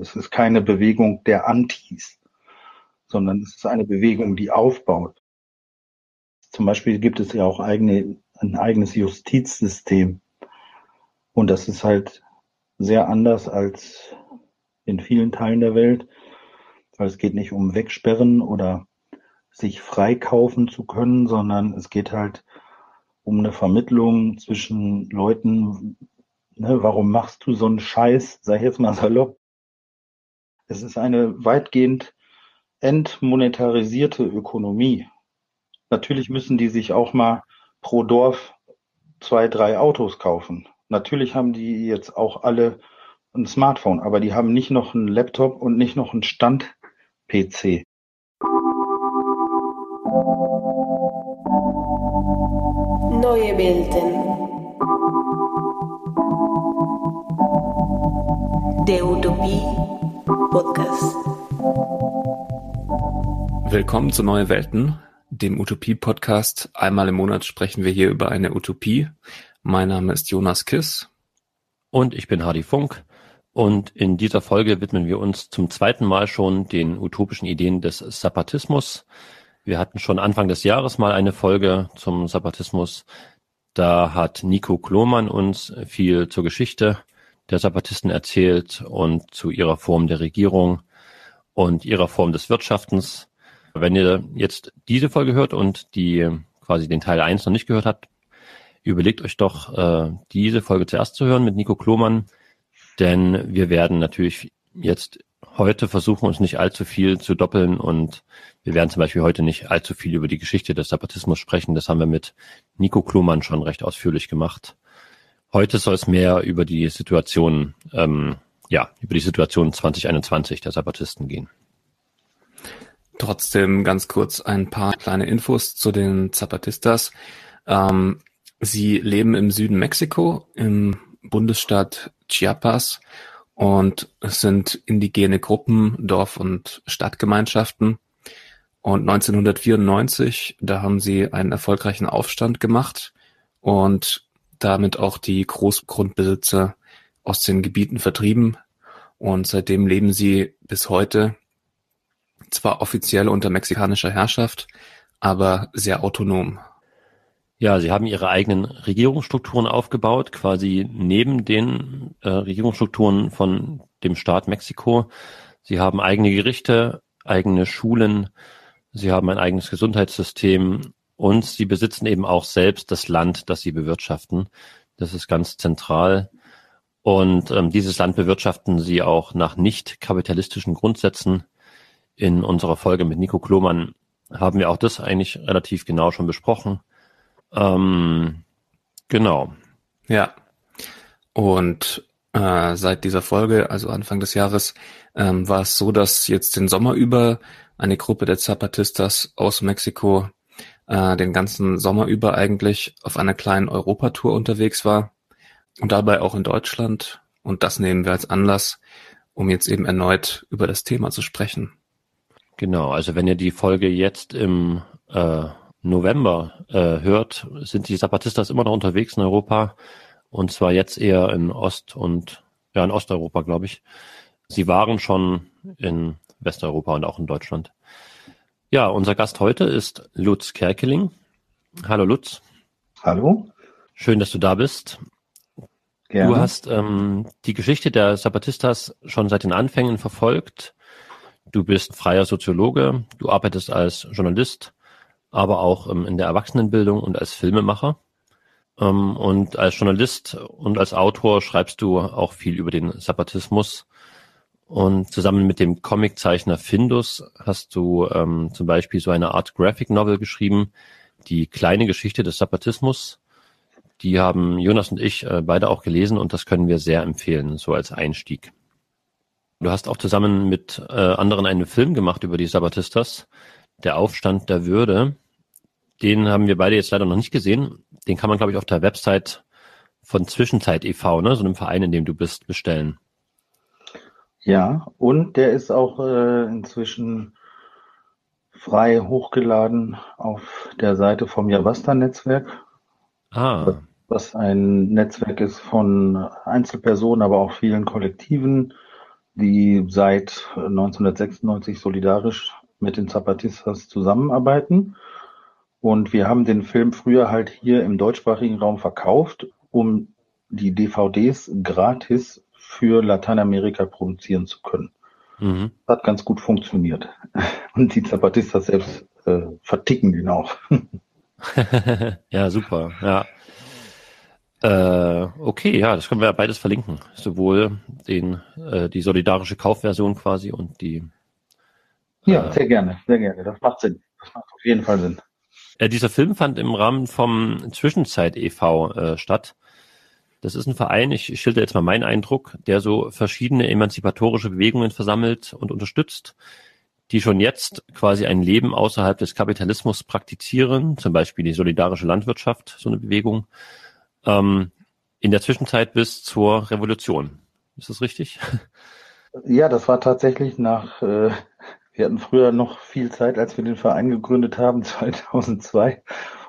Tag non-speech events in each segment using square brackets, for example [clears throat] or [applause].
Es ist keine Bewegung der Antis, sondern es ist eine Bewegung, die aufbaut. Zum Beispiel gibt es ja auch eigene, ein eigenes Justizsystem. Und das ist halt sehr anders als in vielen Teilen der Welt, weil es geht nicht um Wegsperren oder sich freikaufen zu können, sondern es geht halt um eine Vermittlung zwischen Leuten, ne, warum machst du so einen Scheiß, sag ich jetzt mal salopp. Es ist eine weitgehend entmonetarisierte Ökonomie. Natürlich müssen die sich auch mal pro Dorf zwei, drei Autos kaufen. Natürlich haben die jetzt auch alle ein Smartphone, aber die haben nicht noch einen Laptop und nicht noch einen Stand-PC. Neue Welten. Der Utopie Podcast. Willkommen zu Neue Welten, dem Utopie-Podcast. Einmal im Monat sprechen wir hier über eine Utopie. Mein Name ist Jonas Kiss. Und ich bin Hardy Funk. Und in dieser Folge widmen wir uns zum zweiten Mal schon den utopischen Ideen des Zapatismus. Wir hatten schon Anfang des Jahres mal eine Folge zum Zapatismus. Da hat Nico Klomann uns viel zur Geschichte der Zapatisten erzählt und zu ihrer Form der Regierung und ihrer Form des Wirtschaftens. Wenn ihr jetzt diese Folge hört und die quasi den Teil 1 noch nicht gehört habt, überlegt euch doch, äh, diese Folge zuerst zu hören mit Nico Klomann, denn wir werden natürlich jetzt heute versuchen, uns nicht allzu viel zu doppeln und wir werden zum Beispiel heute nicht allzu viel über die Geschichte des Zapatismus sprechen. Das haben wir mit Nico Klumann schon recht ausführlich gemacht. Heute soll es mehr über die Situation, ähm, ja, über die Situation 2021 der Zapatisten gehen. Trotzdem ganz kurz ein paar kleine Infos zu den Zapatistas. Ähm, sie leben im Süden Mexiko, im Bundesstaat Chiapas und es sind indigene Gruppen, Dorf- und Stadtgemeinschaften. Und 1994, da haben sie einen erfolgreichen Aufstand gemacht und damit auch die Großgrundbesitzer aus den Gebieten vertrieben. Und seitdem leben sie bis heute zwar offiziell unter mexikanischer Herrschaft, aber sehr autonom. Ja, sie haben ihre eigenen Regierungsstrukturen aufgebaut, quasi neben den äh, Regierungsstrukturen von dem Staat Mexiko. Sie haben eigene Gerichte, eigene Schulen, sie haben ein eigenes Gesundheitssystem und sie besitzen eben auch selbst das Land, das sie bewirtschaften. Das ist ganz zentral. Und ähm, dieses Land bewirtschaften sie auch nach nicht kapitalistischen Grundsätzen. In unserer Folge mit Nico Klomann haben wir auch das eigentlich relativ genau schon besprochen. Ähm, genau. Ja. Und äh, seit dieser Folge, also Anfang des Jahres, ähm, war es so, dass jetzt den Sommer über eine Gruppe der Zapatistas aus Mexiko äh, den ganzen Sommer über eigentlich auf einer kleinen Europatour unterwegs war und dabei auch in Deutschland. Und das nehmen wir als Anlass, um jetzt eben erneut über das Thema zu sprechen. Genau, also wenn ihr die Folge jetzt im äh, November äh, hört, sind die Zapatistas immer noch unterwegs in Europa und zwar jetzt eher in Ost- und ja in Osteuropa, glaube ich. Sie waren schon in Westeuropa und auch in Deutschland. Ja, unser Gast heute ist Lutz Kerkeling. Hallo Lutz. Hallo. Schön, dass du da bist. Gerne. Du hast ähm, die Geschichte der Zapatistas schon seit den Anfängen verfolgt. Du bist freier Soziologe, du arbeitest als Journalist aber auch ähm, in der Erwachsenenbildung und als Filmemacher. Ähm, und als Journalist und als Autor schreibst du auch viel über den Sabbatismus. Und zusammen mit dem Comiczeichner Findus hast du ähm, zum Beispiel so eine Art Graphic Novel geschrieben, die kleine Geschichte des Sabbatismus. Die haben Jonas und ich äh, beide auch gelesen und das können wir sehr empfehlen, so als Einstieg. Du hast auch zusammen mit äh, anderen einen Film gemacht über die Sabbatistas, der Aufstand der Würde. Den haben wir beide jetzt leider noch nicht gesehen. Den kann man, glaube ich, auf der Website von Zwischenzeit e.V., ne, so einem Verein, in dem du bist, bestellen. Ja, und der ist auch äh, inzwischen frei hochgeladen auf der Seite vom Javasta-Netzwerk. Ah. Was ein Netzwerk ist von Einzelpersonen, aber auch vielen Kollektiven, die seit 1996 solidarisch mit den Zapatistas zusammenarbeiten. Und wir haben den Film früher halt hier im deutschsprachigen Raum verkauft, um die DVDs gratis für Lateinamerika produzieren zu können. Mhm. Hat ganz gut funktioniert. [laughs] Und die Zapatistas selbst äh, verticken den auch. [laughs] ja, super. Ja. Äh, okay, ja, das können wir ja beides verlinken. Sowohl den, äh, die solidarische Kaufversion quasi und die. Ja, äh, sehr gerne, sehr gerne. Das macht Sinn. Das macht auf jeden Fall Sinn. Äh, dieser Film fand im Rahmen vom Zwischenzeit e.V. Äh, statt. Das ist ein Verein, ich schilder jetzt mal meinen Eindruck, der so verschiedene emanzipatorische Bewegungen versammelt und unterstützt, die schon jetzt quasi ein Leben außerhalb des Kapitalismus praktizieren, zum Beispiel die solidarische Landwirtschaft, so eine Bewegung, ähm, in der Zwischenzeit bis zur Revolution. Ist das richtig? Ja, das war tatsächlich nach, äh, wir hatten früher noch viel Zeit, als wir den Verein gegründet haben, [laughs] 2002,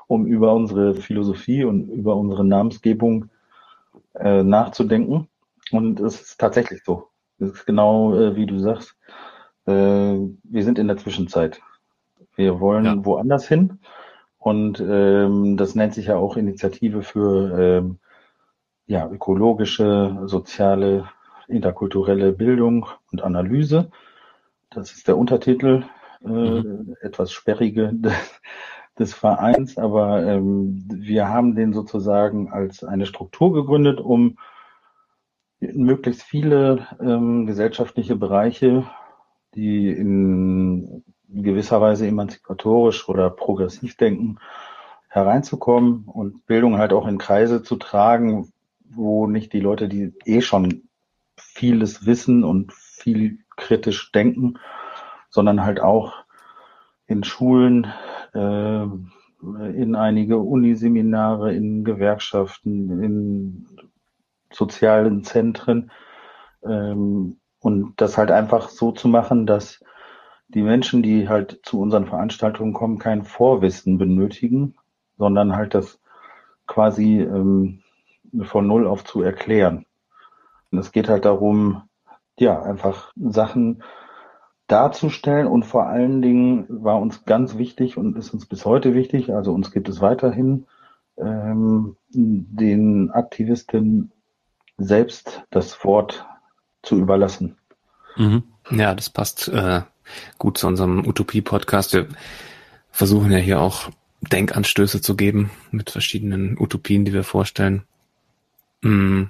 um über unsere Philosophie und über unsere Namensgebung äh, nachzudenken. Und es ist tatsächlich so. Es ist genau äh, wie du sagst. Äh, wir sind in der Zwischenzeit. Wir wollen ja. woanders hin. Und ähm, das nennt sich ja auch Initiative für ähm, ja, ökologische, soziale, interkulturelle Bildung und Analyse. Das ist der Untertitel, äh, mhm. etwas sperrige [laughs] des Vereins, aber ähm, wir haben den sozusagen als eine Struktur gegründet, um möglichst viele ähm, gesellschaftliche Bereiche, die in gewisser Weise emanzipatorisch oder progressiv denken, hereinzukommen und Bildung halt auch in Kreise zu tragen, wo nicht die Leute, die eh schon vieles wissen und viel kritisch denken, sondern halt auch in Schulen in einige Uniseminare, in Gewerkschaften, in sozialen Zentren ähm, und das halt einfach so zu machen, dass die Menschen, die halt zu unseren Veranstaltungen kommen, kein Vorwissen benötigen, sondern halt das quasi ähm, von Null auf zu erklären. Und es geht halt darum, ja, einfach Sachen darzustellen und vor allen Dingen war uns ganz wichtig und ist uns bis heute wichtig, also uns gibt es weiterhin, ähm, den Aktivisten selbst das Wort zu überlassen. Mhm. Ja, das passt äh, gut zu unserem Utopie-Podcast. Wir versuchen ja hier auch Denkanstöße zu geben mit verschiedenen Utopien, die wir vorstellen. Mm,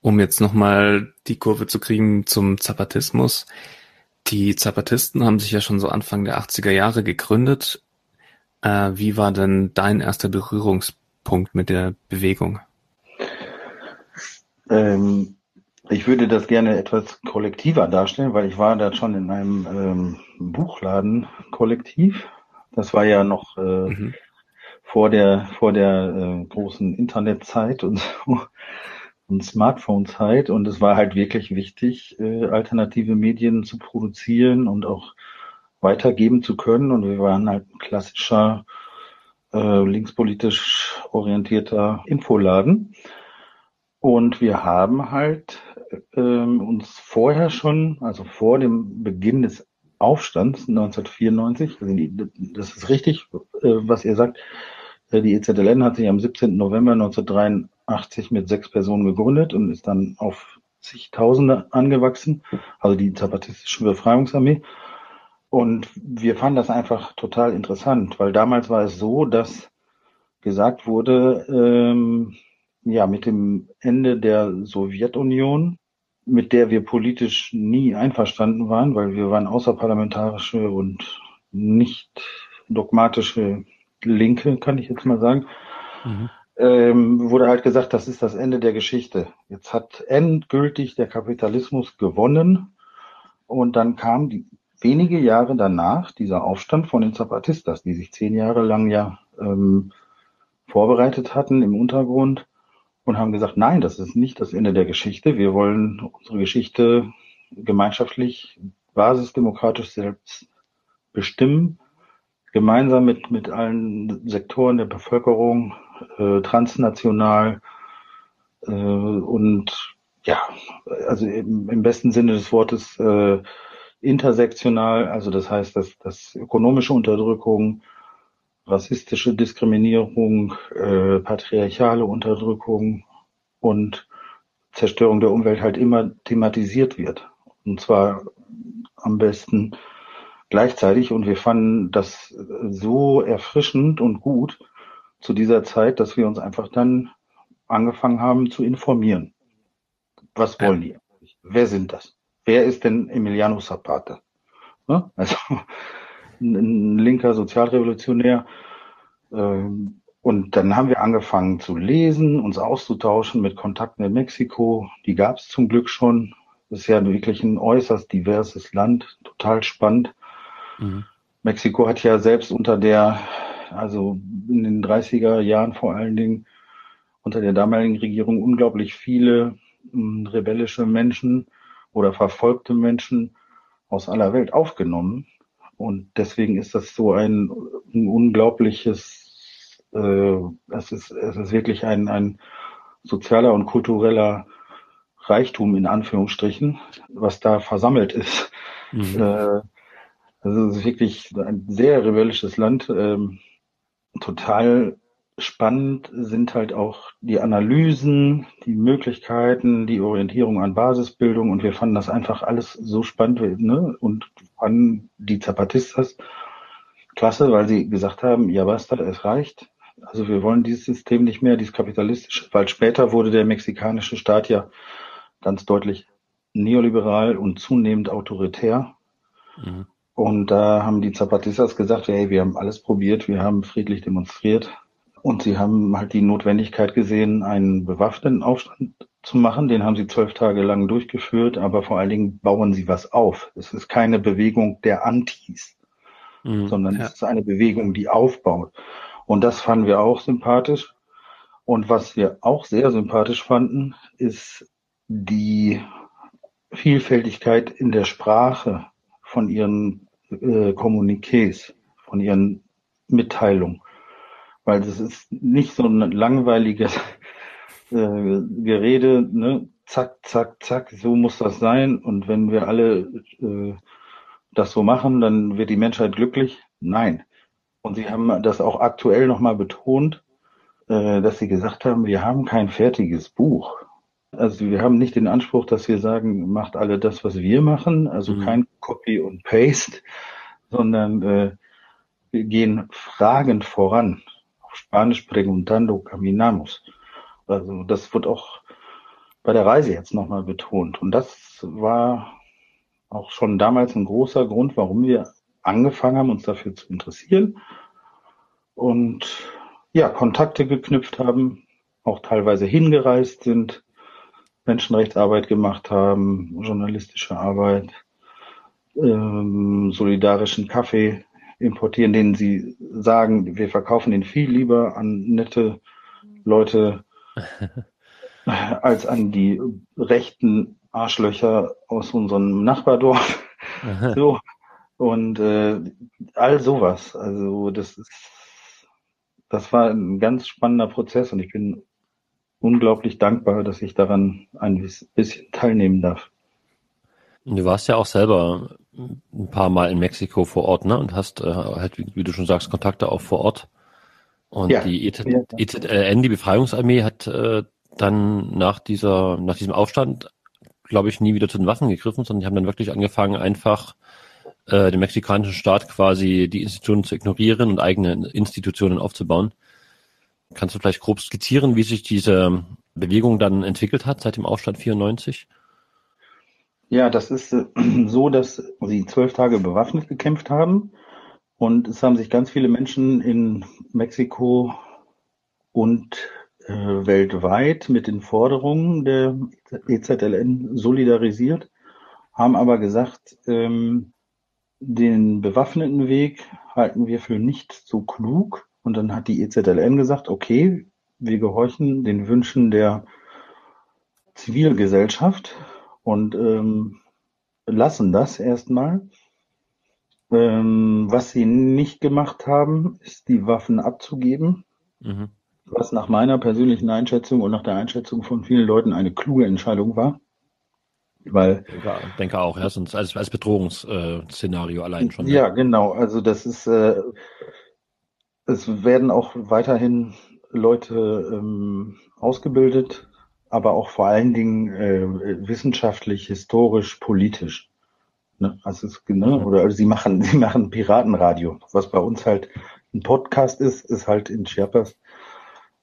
um jetzt nochmal die Kurve zu kriegen zum Zapatismus. Die Zapatisten haben sich ja schon so Anfang der 80er Jahre gegründet. Äh, wie war denn dein erster Berührungspunkt mit der Bewegung? Ähm, ich würde das gerne etwas kollektiver darstellen, weil ich war da schon in einem ähm, Buchladen kollektiv. Das war ja noch äh, mhm. vor der vor der äh, großen Internetzeit und so Smartphone-Zeit und es war halt wirklich wichtig, äh, alternative Medien zu produzieren und auch weitergeben zu können. Und wir waren halt ein klassischer äh, linkspolitisch orientierter Infoladen. Und wir haben halt ähm, uns vorher schon, also vor dem Beginn des Aufstands 1994, also das ist richtig, äh, was ihr sagt, äh, die EZLN hat sich am 17. November 1983 mit sechs Personen gegründet und ist dann auf zigtausende angewachsen, also die Zapatistische Befreiungsarmee. Und wir fanden das einfach total interessant, weil damals war es so, dass gesagt wurde, ähm, ja, mit dem Ende der Sowjetunion, mit der wir politisch nie einverstanden waren, weil wir waren außerparlamentarische und nicht dogmatische Linke, kann ich jetzt mal sagen, mhm. Ähm, wurde halt gesagt, das ist das Ende der Geschichte. Jetzt hat endgültig der Kapitalismus gewonnen und dann kam die wenige Jahre danach dieser Aufstand von den Zapatistas, die sich zehn Jahre lang ja ähm, vorbereitet hatten im Untergrund und haben gesagt, nein, das ist nicht das Ende der Geschichte. Wir wollen unsere Geschichte gemeinschaftlich, basisdemokratisch selbst bestimmen gemeinsam mit, mit allen Sektoren der Bevölkerung, äh, transnational äh, und ja, also im, im besten Sinne des Wortes äh, intersektional, also das heißt, dass, dass ökonomische Unterdrückung, rassistische Diskriminierung, äh, patriarchale Unterdrückung und Zerstörung der Umwelt halt immer thematisiert wird. Und zwar am besten gleichzeitig. Und wir fanden das so erfrischend und gut zu dieser Zeit, dass wir uns einfach dann angefangen haben zu informieren. Was wollen die? Wer sind das? Wer ist denn Emiliano Zapata? Ne? Also [laughs] ein linker Sozialrevolutionär. Ähm, und dann haben wir angefangen zu lesen, uns auszutauschen mit Kontakten in Mexiko. Die gab es zum Glück schon. Das ist ja wirklich ein äußerst diverses Land, total spannend. Mhm. Mexiko hat ja selbst unter der, also in den 30er Jahren vor allen Dingen, unter der damaligen Regierung unglaublich viele hm, rebellische Menschen oder verfolgte Menschen aus aller Welt aufgenommen. Und deswegen ist das so ein, ein unglaubliches, äh, es, ist, es ist wirklich ein, ein sozialer und kultureller Reichtum in Anführungsstrichen, was da versammelt ist. Mhm. Äh, also es ist wirklich ein sehr rebellisches Land. Ähm, total spannend sind halt auch die Analysen, die Möglichkeiten, die Orientierung an Basisbildung und wir fanden das einfach alles so spannend ne? und fanden die Zapatistas klasse, weil sie gesagt haben, ja basta, es reicht. Also wir wollen dieses System nicht mehr, dieses kapitalistische, weil später wurde der mexikanische Staat ja ganz deutlich neoliberal und zunehmend autoritär. Mhm. Und da haben die Zapatistas gesagt, hey, wir haben alles probiert, wir haben friedlich demonstriert, und sie haben halt die Notwendigkeit gesehen, einen bewaffneten Aufstand zu machen. Den haben sie zwölf Tage lang durchgeführt, aber vor allen Dingen bauen sie was auf. Es ist keine Bewegung der Antis, mhm, sondern ja. es ist eine Bewegung, die aufbaut. Und das fanden wir auch sympathisch. Und was wir auch sehr sympathisch fanden, ist die Vielfältigkeit in der Sprache von ihren äh, Kommuniqués, von ihren Mitteilungen weil das ist nicht so ein langweiliges [laughs] äh, Gerede, ne? zack, zack, zack, so muss das sein. Und wenn wir alle äh, das so machen, dann wird die Menschheit glücklich. Nein. Und sie haben das auch aktuell nochmal betont, äh, dass sie gesagt haben, wir haben kein fertiges Buch. Also wir haben nicht den Anspruch, dass wir sagen, macht alle das, was wir machen, also mhm. kein Copy und Paste, sondern äh, wir gehen fragend voran. Spanisch preguntando caminamos. Also das wird auch bei der Reise jetzt nochmal betont. Und das war auch schon damals ein großer Grund, warum wir angefangen haben, uns dafür zu interessieren und ja, Kontakte geknüpft haben, auch teilweise hingereist sind, Menschenrechtsarbeit gemacht haben, journalistische Arbeit, ähm, solidarischen Kaffee importieren, denen sie sagen, wir verkaufen den viel lieber an nette Leute [laughs] als an die rechten Arschlöcher aus unserem Nachbardorf. [laughs] so. Und äh, all sowas. Also das ist das war ein ganz spannender Prozess und ich bin unglaublich dankbar, dass ich daran ein bisschen teilnehmen darf. Du warst ja auch selber ein paar Mal in Mexiko vor Ort, ne? Und hast äh, halt, wie, wie, du schon sagst, Kontakte auch vor Ort. Und ja. die EZLN, e die Befreiungsarmee, hat äh, dann nach dieser, nach diesem Aufstand, glaube ich, nie wieder zu den Waffen gegriffen, sondern die haben dann wirklich angefangen, einfach äh, den mexikanischen Staat quasi die Institutionen zu ignorieren und eigene Institutionen aufzubauen. Kannst du vielleicht grob skizzieren, wie sich diese Bewegung dann entwickelt hat seit dem Aufstand 94? Ja, das ist äh, [clears throat] so, dass sie zwölf Tage bewaffnet gekämpft haben und es haben sich ganz viele Menschen in Mexiko und äh, weltweit mit den Forderungen der EZLN solidarisiert, haben aber gesagt, ähm, den bewaffneten Weg halten wir für nicht so klug. Und dann hat die EZLN gesagt, okay, wir gehorchen den Wünschen der Zivilgesellschaft und ähm, lassen das erstmal. Ähm, was sie nicht gemacht haben, ist die Waffen abzugeben, mhm. was nach meiner persönlichen Einschätzung und nach der Einschätzung von vielen Leuten eine kluge Entscheidung war. Weil, ja, denke auch, ja, sonst als, als Bedrohungsszenario allein schon. Ja, ja, genau. Also das ist, äh, es werden auch weiterhin Leute ähm, ausgebildet, aber auch vor allen Dingen äh, wissenschaftlich, historisch, politisch. Ne? Also es, ne? Oder sie machen, [laughs] sie machen Piratenradio, was bei uns halt ein Podcast ist, ist halt in Chiapas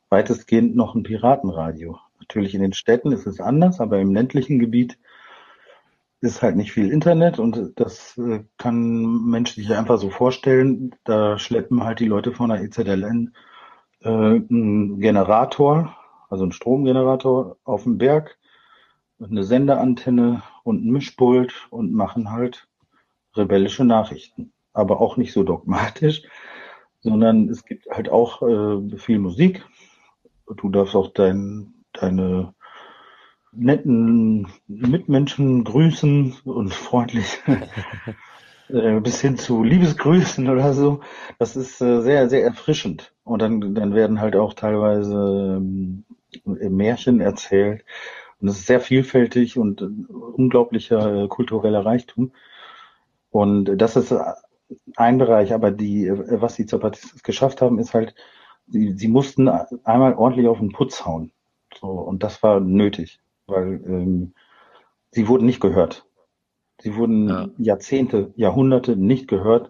weitestgehend noch ein Piratenradio. Natürlich in den Städten ist es anders, aber im ländlichen Gebiet ist halt nicht viel Internet und das äh, kann Menschen sich einfach so vorstellen. Da schleppen halt die Leute von der EZLN äh, einen Generator, also einen Stromgenerator auf den Berg, eine Sendeantenne und ein Mischpult und machen halt rebellische Nachrichten. Aber auch nicht so dogmatisch, sondern es gibt halt auch äh, viel Musik. Du darfst auch dein, deine netten Mitmenschen grüßen und freundlich [laughs] äh, bis hin zu Liebesgrüßen oder so. Das ist äh, sehr, sehr erfrischend. Und dann, dann werden halt auch teilweise ähm, Märchen erzählt. Und es ist sehr vielfältig und unglaublicher äh, kultureller Reichtum. Und das ist ein Bereich, aber die, was die Zapatistas geschafft haben, ist halt, sie, sie mussten einmal ordentlich auf den Putz hauen. So, und das war nötig weil ähm, sie wurden nicht gehört. Sie wurden ja. Jahrzehnte, Jahrhunderte nicht gehört.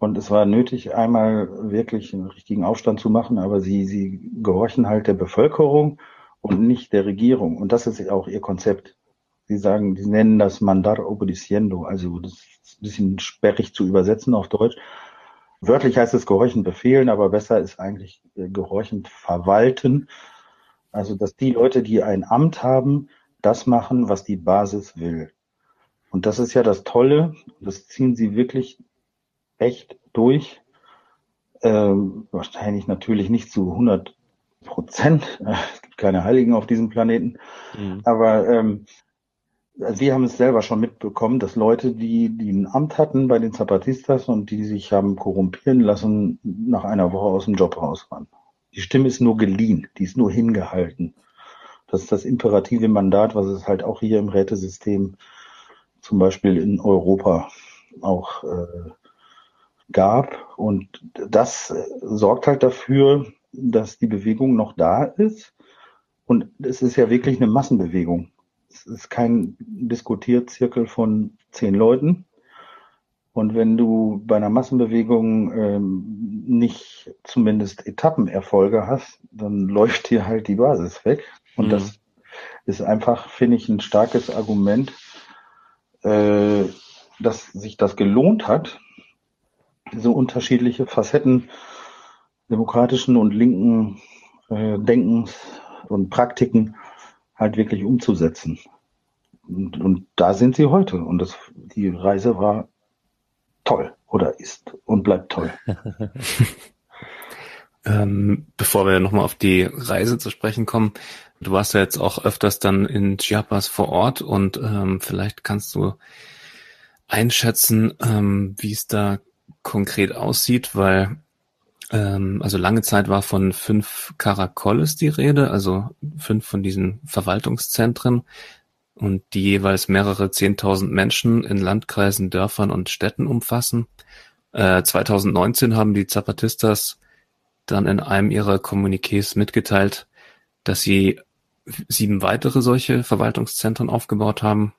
Und es war nötig, einmal wirklich einen richtigen Aufstand zu machen, aber sie, sie gehorchen halt der Bevölkerung und nicht der Regierung. Und das ist auch ihr Konzept. Sie sagen, sie nennen das Mandar obedeciendo, also das ist ein bisschen sperrig zu übersetzen auf Deutsch. Wörtlich heißt es gehorchen befehlen, aber besser ist eigentlich äh, gehorchen verwalten. Also, dass die Leute, die ein Amt haben, das machen, was die Basis will. Und das ist ja das Tolle, das ziehen sie wirklich echt durch. Ähm, wahrscheinlich natürlich nicht zu 100 Prozent. [laughs] Es gibt keine Heiligen auf diesem Planeten. Mhm. Aber ähm, wir haben es selber schon mitbekommen, dass Leute, die, die ein Amt hatten bei den Zapatistas und die sich haben korrumpieren lassen, nach einer Woche aus dem Job raus waren. Die Stimme ist nur geliehen, die ist nur hingehalten. Das ist das imperative Mandat, was es halt auch hier im Rätesystem zum Beispiel in Europa auch äh, gab. Und das sorgt halt dafür, dass die Bewegung noch da ist. Und es ist ja wirklich eine Massenbewegung. Es ist kein Diskutierzirkel von zehn Leuten, und wenn du bei einer Massenbewegung ähm, nicht zumindest Etappenerfolge hast, dann [laughs] läuft dir halt die Basis weg. Und mhm. das ist einfach, finde ich, ein starkes Argument, äh, dass sich das gelohnt hat, so unterschiedliche Facetten demokratischen und linken äh, Denkens und Praktiken halt wirklich umzusetzen. Und, und da sind sie heute. Und das, die Reise war toll oder ist und bleibt toll. [laughs] ähm, bevor wir nochmal auf die Reise zu sprechen kommen, du warst ja jetzt auch öfters dann in Chiapas vor Ort und ähm, vielleicht kannst du einschätzen, ähm, wie es da konkret aussieht, weil ähm, also lange Zeit war von fünf Caracoles die Rede, also fünf von diesen Verwaltungszentren und die jeweils mehrere Zehntausend Menschen in Landkreisen, Dörfern und Städten umfassen. Äh, 2019 haben die Zapatistas dann in einem ihrer Kommuniqués mitgeteilt, dass sie sieben weitere solche Verwaltungszentren aufgebaut haben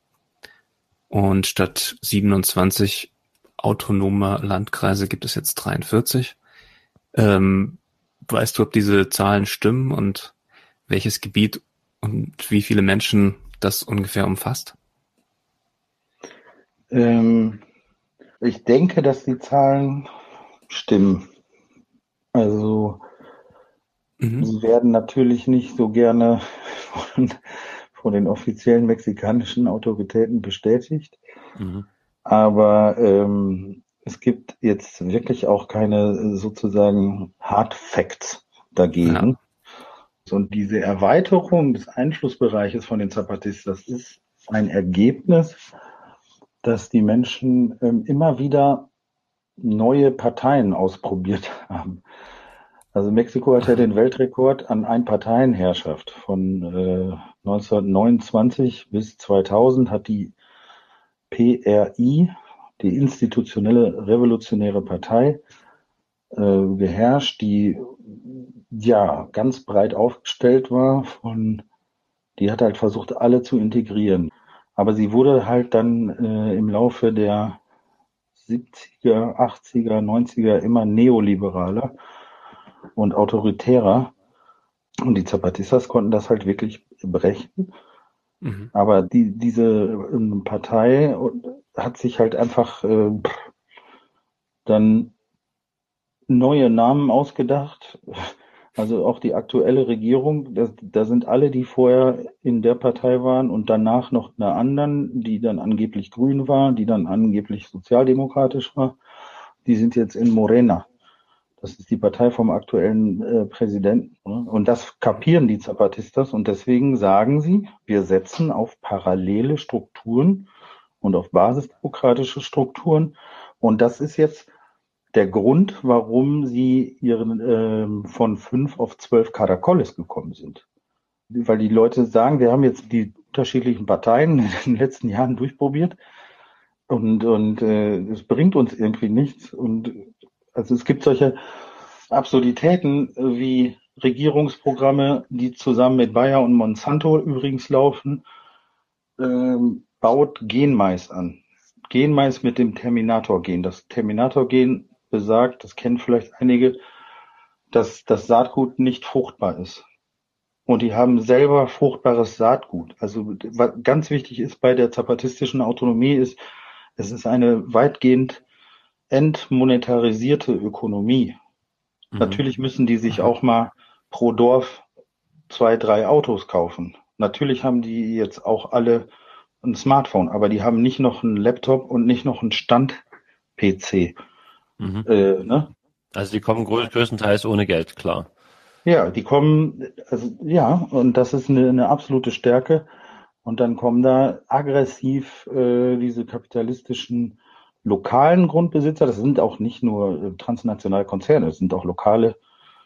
und statt 27 autonomer Landkreise gibt es jetzt 43. Ähm, weißt du, ob diese Zahlen stimmen und welches Gebiet und wie viele Menschen das ungefähr umfasst? Ähm, ich denke, dass die Zahlen stimmen. Also mhm. sie werden natürlich nicht so gerne von, von den offiziellen mexikanischen Autoritäten bestätigt. Mhm. Aber ähm, es gibt jetzt wirklich auch keine sozusagen Hard Facts dagegen. Ja. Und diese Erweiterung des Einflussbereiches von den Zapatistas ist ein Ergebnis, dass die Menschen ähm, immer wieder neue Parteien ausprobiert [laughs] haben. Also Mexiko hat ja den Weltrekord an Einparteienherrschaft. Von äh, 1929 bis 2000 hat die PRI, die institutionelle revolutionäre Partei, äh, geherrscht, die ja ganz breit aufgestellt war. Von, die hat halt versucht, alle zu integrieren. Aber sie wurde halt dann äh, im Laufe der 70er, 80er, 90er immer neoliberaler und autoritärer. Und die Zapatistas konnten das halt wirklich brechen. Mhm. Aber die, diese äh, Partei hat sich halt einfach äh, dann neue Namen ausgedacht. Also auch die aktuelle Regierung, da, da sind alle, die vorher in der Partei waren und danach noch eine anderen, die dann angeblich grün war, die dann angeblich sozialdemokratisch war, die sind jetzt in Morena. Das ist die Partei vom aktuellen äh, Präsidenten. Ne? Und das kapieren die Zapatistas und deswegen sagen sie, wir setzen auf parallele Strukturen und auf basisdemokratische Strukturen. Und das ist jetzt der Grund, warum sie ihren äh, von fünf auf zwölf Karakolles gekommen sind. Weil die Leute sagen, wir haben jetzt die unterschiedlichen Parteien [laughs] in den letzten Jahren durchprobiert und und äh, es bringt uns irgendwie nichts. Und also es gibt solche Absurditäten wie Regierungsprogramme, die zusammen mit Bayer und Monsanto übrigens laufen, ähm, baut Genmais an. Genmais mit dem Terminator-Gen. Das Terminator-Gen besagt, das kennen vielleicht einige, dass das Saatgut nicht fruchtbar ist. Und die haben selber fruchtbares Saatgut. Also was ganz wichtig ist bei der zapatistischen Autonomie ist, es ist eine weitgehend entmonetarisierte Ökonomie. Mhm. Natürlich müssen die sich auch mal pro Dorf zwei, drei Autos kaufen. Natürlich haben die jetzt auch alle ein Smartphone, aber die haben nicht noch einen Laptop und nicht noch einen Stand-PC. Mhm. Äh, ne? Also die kommen größtenteils ohne Geld, klar. Ja, die kommen, also ja, und das ist eine, eine absolute Stärke. Und dann kommen da aggressiv äh, diese kapitalistischen lokalen Grundbesitzer. Das sind auch nicht nur äh, transnationale Konzerne, das sind auch lokale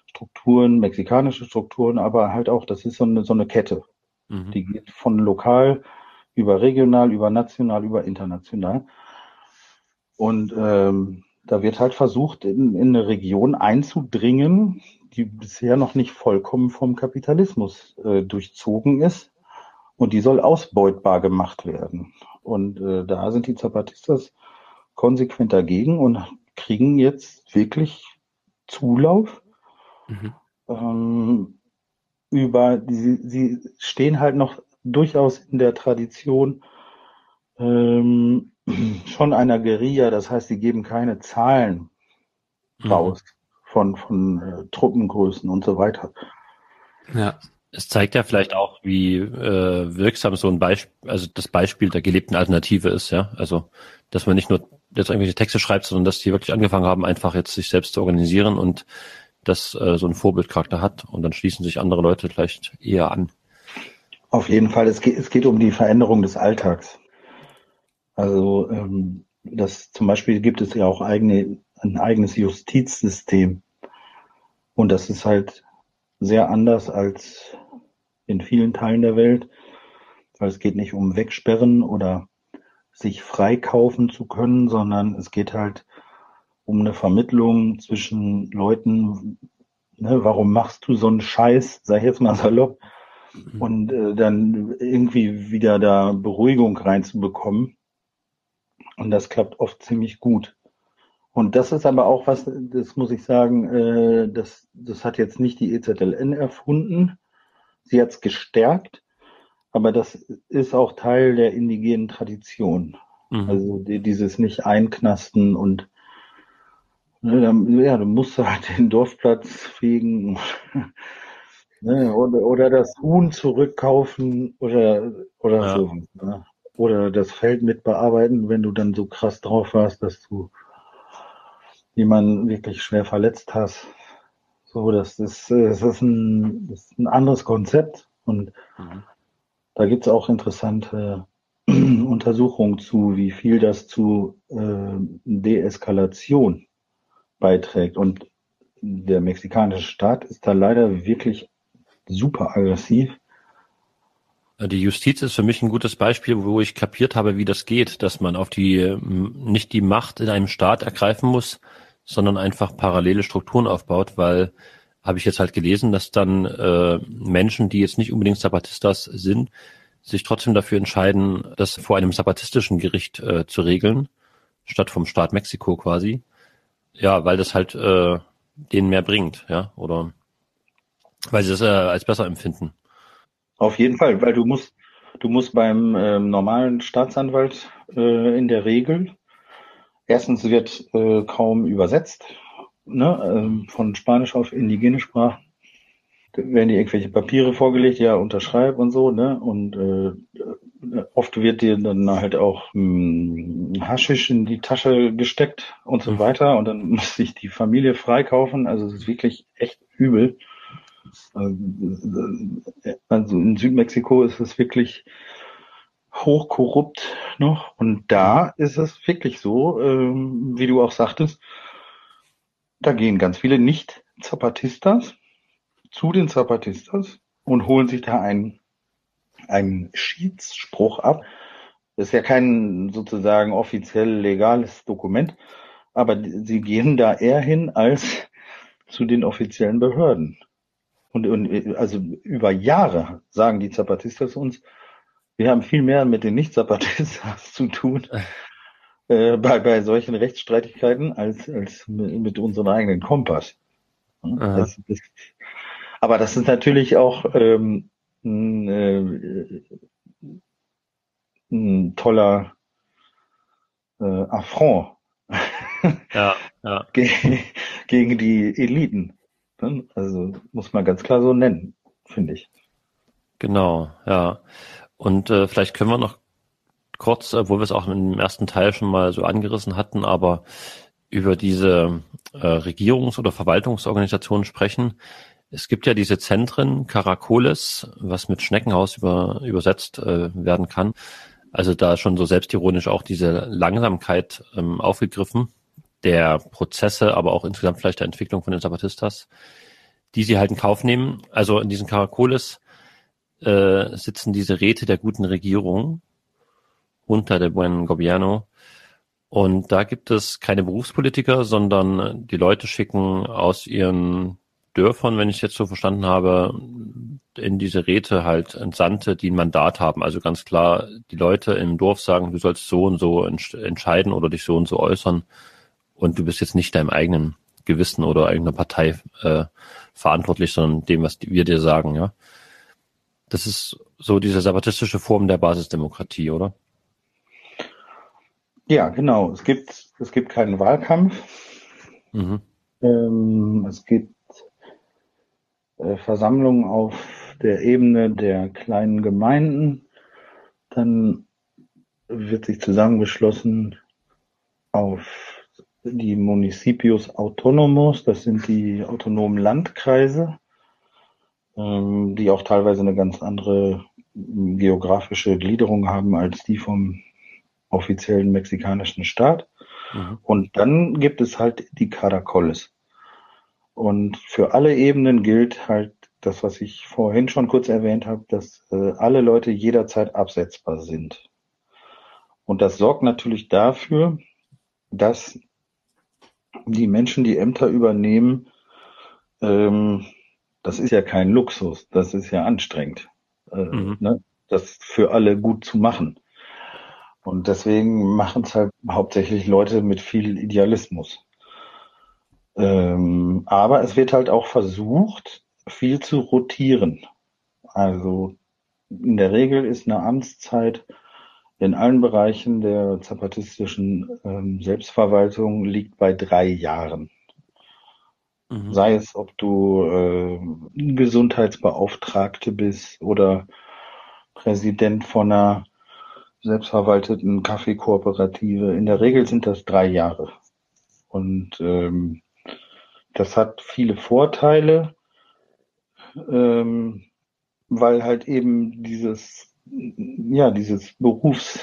Strukturen, mexikanische Strukturen, aber halt auch, das ist so eine, so eine Kette. Mhm. Die geht von lokal über regional, über national, über international. Und ähm, da wird halt versucht, in, in eine Region einzudringen, die bisher noch nicht vollkommen vom Kapitalismus äh, durchzogen ist. Und die soll ausbeutbar gemacht werden. Und äh, da sind die Zapatistas konsequent dagegen und kriegen jetzt wirklich Zulauf. Mhm. Ähm, über die, sie stehen halt noch durchaus in der Tradition ähm, [clears throat] schon einer Guerilla, das heißt, sie geben keine Zahlen mhm. raus von, von äh, Truppengrößen und so weiter. Ja. Es zeigt ja vielleicht auch, wie äh, wirksam so ein Beispiel, also das Beispiel der gelebten Alternative ist, ja. Also, dass man nicht nur jetzt irgendwelche Texte schreibt, sondern dass die wirklich angefangen haben, einfach jetzt sich selbst zu organisieren und das äh, so einen Vorbildcharakter hat und dann schließen sich andere Leute vielleicht eher an. Auf jeden Fall, es geht, es geht um die Veränderung des Alltags. Also ähm, das zum Beispiel gibt es ja auch eigene, ein eigenes Justizsystem. Und das ist halt sehr anders als in vielen Teilen der Welt, weil es geht nicht um Wegsperren oder sich freikaufen zu können, sondern es geht halt um eine Vermittlung zwischen Leuten, ne, warum machst du so einen Scheiß, sag ich jetzt mal salopp, mhm. und äh, dann irgendwie wieder da Beruhigung reinzubekommen. Und das klappt oft ziemlich gut. Und das ist aber auch was, das muss ich sagen, äh, das, das hat jetzt nicht die EZLN erfunden. Sie hat es gestärkt, aber das ist auch Teil der indigenen Tradition. Mhm. Also die, dieses nicht einknasten und ne, dann, ja, du musst halt den Dorfplatz fegen [laughs] ne, oder, oder das Huhn zurückkaufen oder, oder ja. so. Ne? oder das Feld mit bearbeiten, wenn du dann so krass drauf warst, dass du jemanden wirklich schwer verletzt hast. So, das ist, das ist, ein, das ist ein anderes Konzept und mhm. da gibt's auch interessante [clears throat] Untersuchungen zu, wie viel das zu äh, Deeskalation beiträgt. Und der mexikanische Staat ist da leider wirklich super aggressiv. Die Justiz ist für mich ein gutes Beispiel, wo ich kapiert habe, wie das geht, dass man auf die nicht die Macht in einem Staat ergreifen muss, sondern einfach parallele Strukturen aufbaut, weil habe ich jetzt halt gelesen, dass dann äh, Menschen, die jetzt nicht unbedingt Zapatistas sind, sich trotzdem dafür entscheiden, das vor einem zapatistischen Gericht äh, zu regeln, statt vom Staat Mexiko quasi. Ja, weil das halt äh, denen mehr bringt, ja, oder weil sie es äh, als besser empfinden. Auf jeden Fall, weil du musst, du musst beim äh, normalen Staatsanwalt äh, in der Regel, erstens wird äh, kaum übersetzt, ne, äh, von Spanisch auf indigene Sprachen. Da werden dir irgendwelche Papiere vorgelegt, ja, unterschreib und so, ne? Und äh, oft wird dir dann halt auch hm, Haschisch in die Tasche gesteckt und so mhm. weiter. Und dann muss sich die Familie freikaufen. Also es ist wirklich echt übel. Also in Südmexiko ist es wirklich hochkorrupt noch. Und da ist es wirklich so, ähm, wie du auch sagtest, da gehen ganz viele Nicht-Zapatistas zu den Zapatistas und holen sich da einen, einen Schiedsspruch ab. Das ist ja kein sozusagen offiziell legales Dokument, aber sie gehen da eher hin als zu den offiziellen Behörden. Und, und also über Jahre sagen die Zapatistas uns, wir haben viel mehr mit den Nicht-Zapatistas [laughs] zu tun äh, bei, bei solchen Rechtsstreitigkeiten als, als mit, unserem eigenen Kompass. Das, das, aber das ist natürlich auch ähm, ein, äh, ein toller äh, Affront ja, [laughs] ja. gegen die Eliten. Ne? Also muss man ganz klar so nennen, finde ich. Genau, ja. Und äh, vielleicht können wir noch kurz, obwohl wir es auch im ersten Teil schon mal so angerissen hatten, aber über diese äh, Regierungs- oder Verwaltungsorganisationen sprechen. Es gibt ja diese Zentren, Caracoles, was mit Schneckenhaus über, übersetzt äh, werden kann. Also da schon so selbstironisch auch diese Langsamkeit ähm, aufgegriffen der Prozesse, aber auch insgesamt vielleicht der Entwicklung von den Zapatistas, die sie halt in Kauf nehmen. Also in diesen Caracoles äh, sitzen diese Räte der guten Regierung unter der Buen Gobierno. Und da gibt es keine Berufspolitiker, sondern die Leute schicken aus ihren Dörfern, wenn ich jetzt so verstanden habe, in diese Räte halt Entsandte, die ein Mandat haben. Also ganz klar, die Leute im Dorf sagen, du sollst so und so entscheiden oder dich so und so äußern und du bist jetzt nicht deinem eigenen Gewissen oder eigener Partei äh, verantwortlich, sondern dem, was wir dir sagen, ja. Das ist so diese sabbatistische Form der Basisdemokratie, oder? Ja, genau. Es gibt, es gibt keinen Wahlkampf. Mhm. Ähm, es gibt äh, Versammlungen auf der Ebene der kleinen Gemeinden. Dann wird sich zusammengeschlossen auf die Municipios Autonomos, das sind die autonomen Landkreise, ähm, die auch teilweise eine ganz andere geografische Gliederung haben als die vom offiziellen mexikanischen Staat. Mhm. Und dann gibt es halt die Caracoles. Und für alle Ebenen gilt halt das, was ich vorhin schon kurz erwähnt habe, dass äh, alle Leute jederzeit absetzbar sind. Und das sorgt natürlich dafür, dass die Menschen, die Ämter übernehmen, ähm, das ist ja kein Luxus, das ist ja anstrengend, äh, mhm. ne? das für alle gut zu machen. Und deswegen machen es halt hauptsächlich Leute mit viel Idealismus. Ähm, aber es wird halt auch versucht, viel zu rotieren. Also in der Regel ist eine Amtszeit in allen Bereichen der zapatistischen ähm, Selbstverwaltung liegt bei drei Jahren. Mhm. Sei es, ob du äh, Gesundheitsbeauftragte bist oder Präsident von einer selbstverwalteten Kaffeekooperative. In der Regel sind das drei Jahre. Und ähm, das hat viele Vorteile, ähm, weil halt eben dieses ja, dieses Berufs,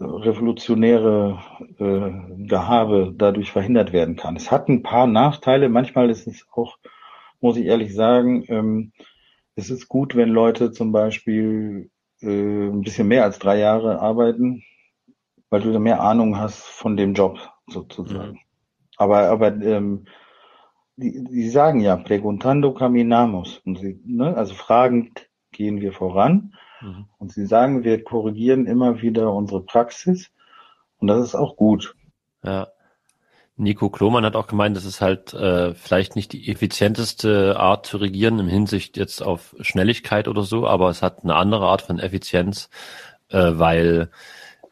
revolutionäre äh, Gehabe dadurch verhindert werden kann. Es hat ein paar Nachteile. Manchmal ist es auch, muss ich ehrlich sagen, ähm, es ist gut, wenn Leute zum Beispiel äh, ein bisschen mehr als drei Jahre arbeiten, weil du da mehr Ahnung hast von dem Job sozusagen. Mhm. Aber, aber ähm, die, die sagen ja, preguntando caminamos. Und sie, ne, also fragend gehen wir voran. Mhm. Und sie sagen, wir korrigieren immer wieder unsere Praxis. Und das ist auch gut. Ja. Nico Klomann hat auch gemeint, das ist halt äh, vielleicht nicht die effizienteste Art zu regieren im Hinsicht jetzt auf Schnelligkeit oder so, aber es hat eine andere Art von Effizienz, äh, weil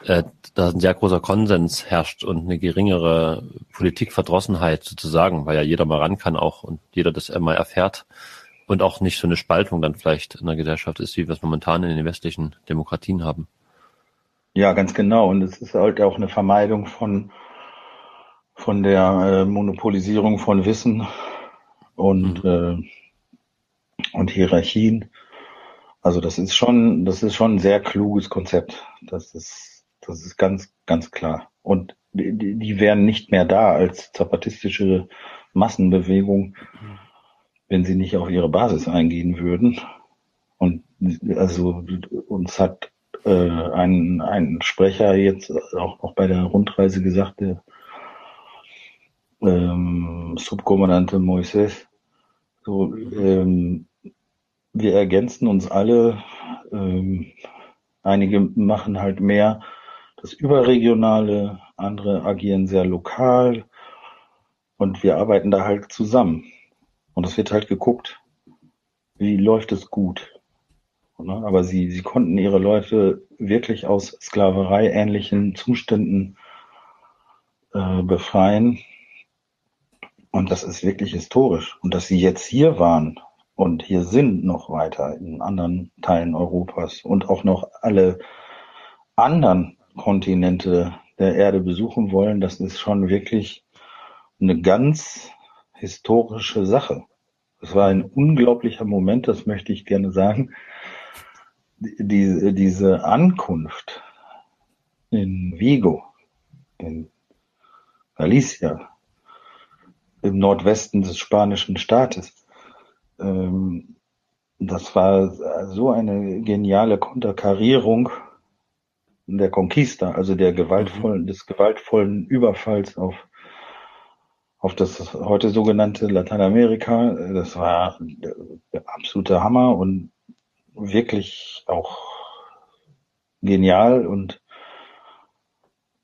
äh, da ein sehr großer Konsens herrscht und eine geringere Politikverdrossenheit sozusagen, weil ja jeder mal ran kann auch und jeder das mal erfährt und auch nicht so eine Spaltung dann vielleicht in der Gesellschaft ist, wie wir es momentan in den westlichen Demokratien haben. Ja, ganz genau. Und es ist halt auch eine Vermeidung von von der äh, Monopolisierung von Wissen und, mhm. äh, und Hierarchien. Also das ist schon, das ist schon ein sehr kluges Konzept. Das ist, das ist ganz, ganz klar. Und die, die wären nicht mehr da als zapatistische Massenbewegung, mhm. Wenn sie nicht auf ihre Basis eingehen würden. Und also uns hat äh, ein, ein Sprecher jetzt auch noch bei der Rundreise gesagt, der ähm, Subkommandante Moises. So, ähm, wir ergänzen uns alle. Ähm, einige machen halt mehr das Überregionale, andere agieren sehr lokal und wir arbeiten da halt zusammen. Und es wird halt geguckt, wie läuft es gut. Aber sie, sie konnten ihre Leute wirklich aus Sklaverei ähnlichen Zuständen äh, befreien und das ist wirklich historisch. Und dass sie jetzt hier waren und hier sind noch weiter in anderen Teilen Europas und auch noch alle anderen Kontinente der Erde besuchen wollen, das ist schon wirklich eine ganz historische Sache. Es war ein unglaublicher Moment, das möchte ich gerne sagen. Die, diese Ankunft in Vigo, in Galicia, im Nordwesten des spanischen Staates. Ähm, das war so eine geniale Konterkarierung der Conquista, also der gewaltvollen, mhm. des gewaltvollen Überfalls auf, auf das heute sogenannte Lateinamerika. Das war der absolute Hammer und wirklich auch genial und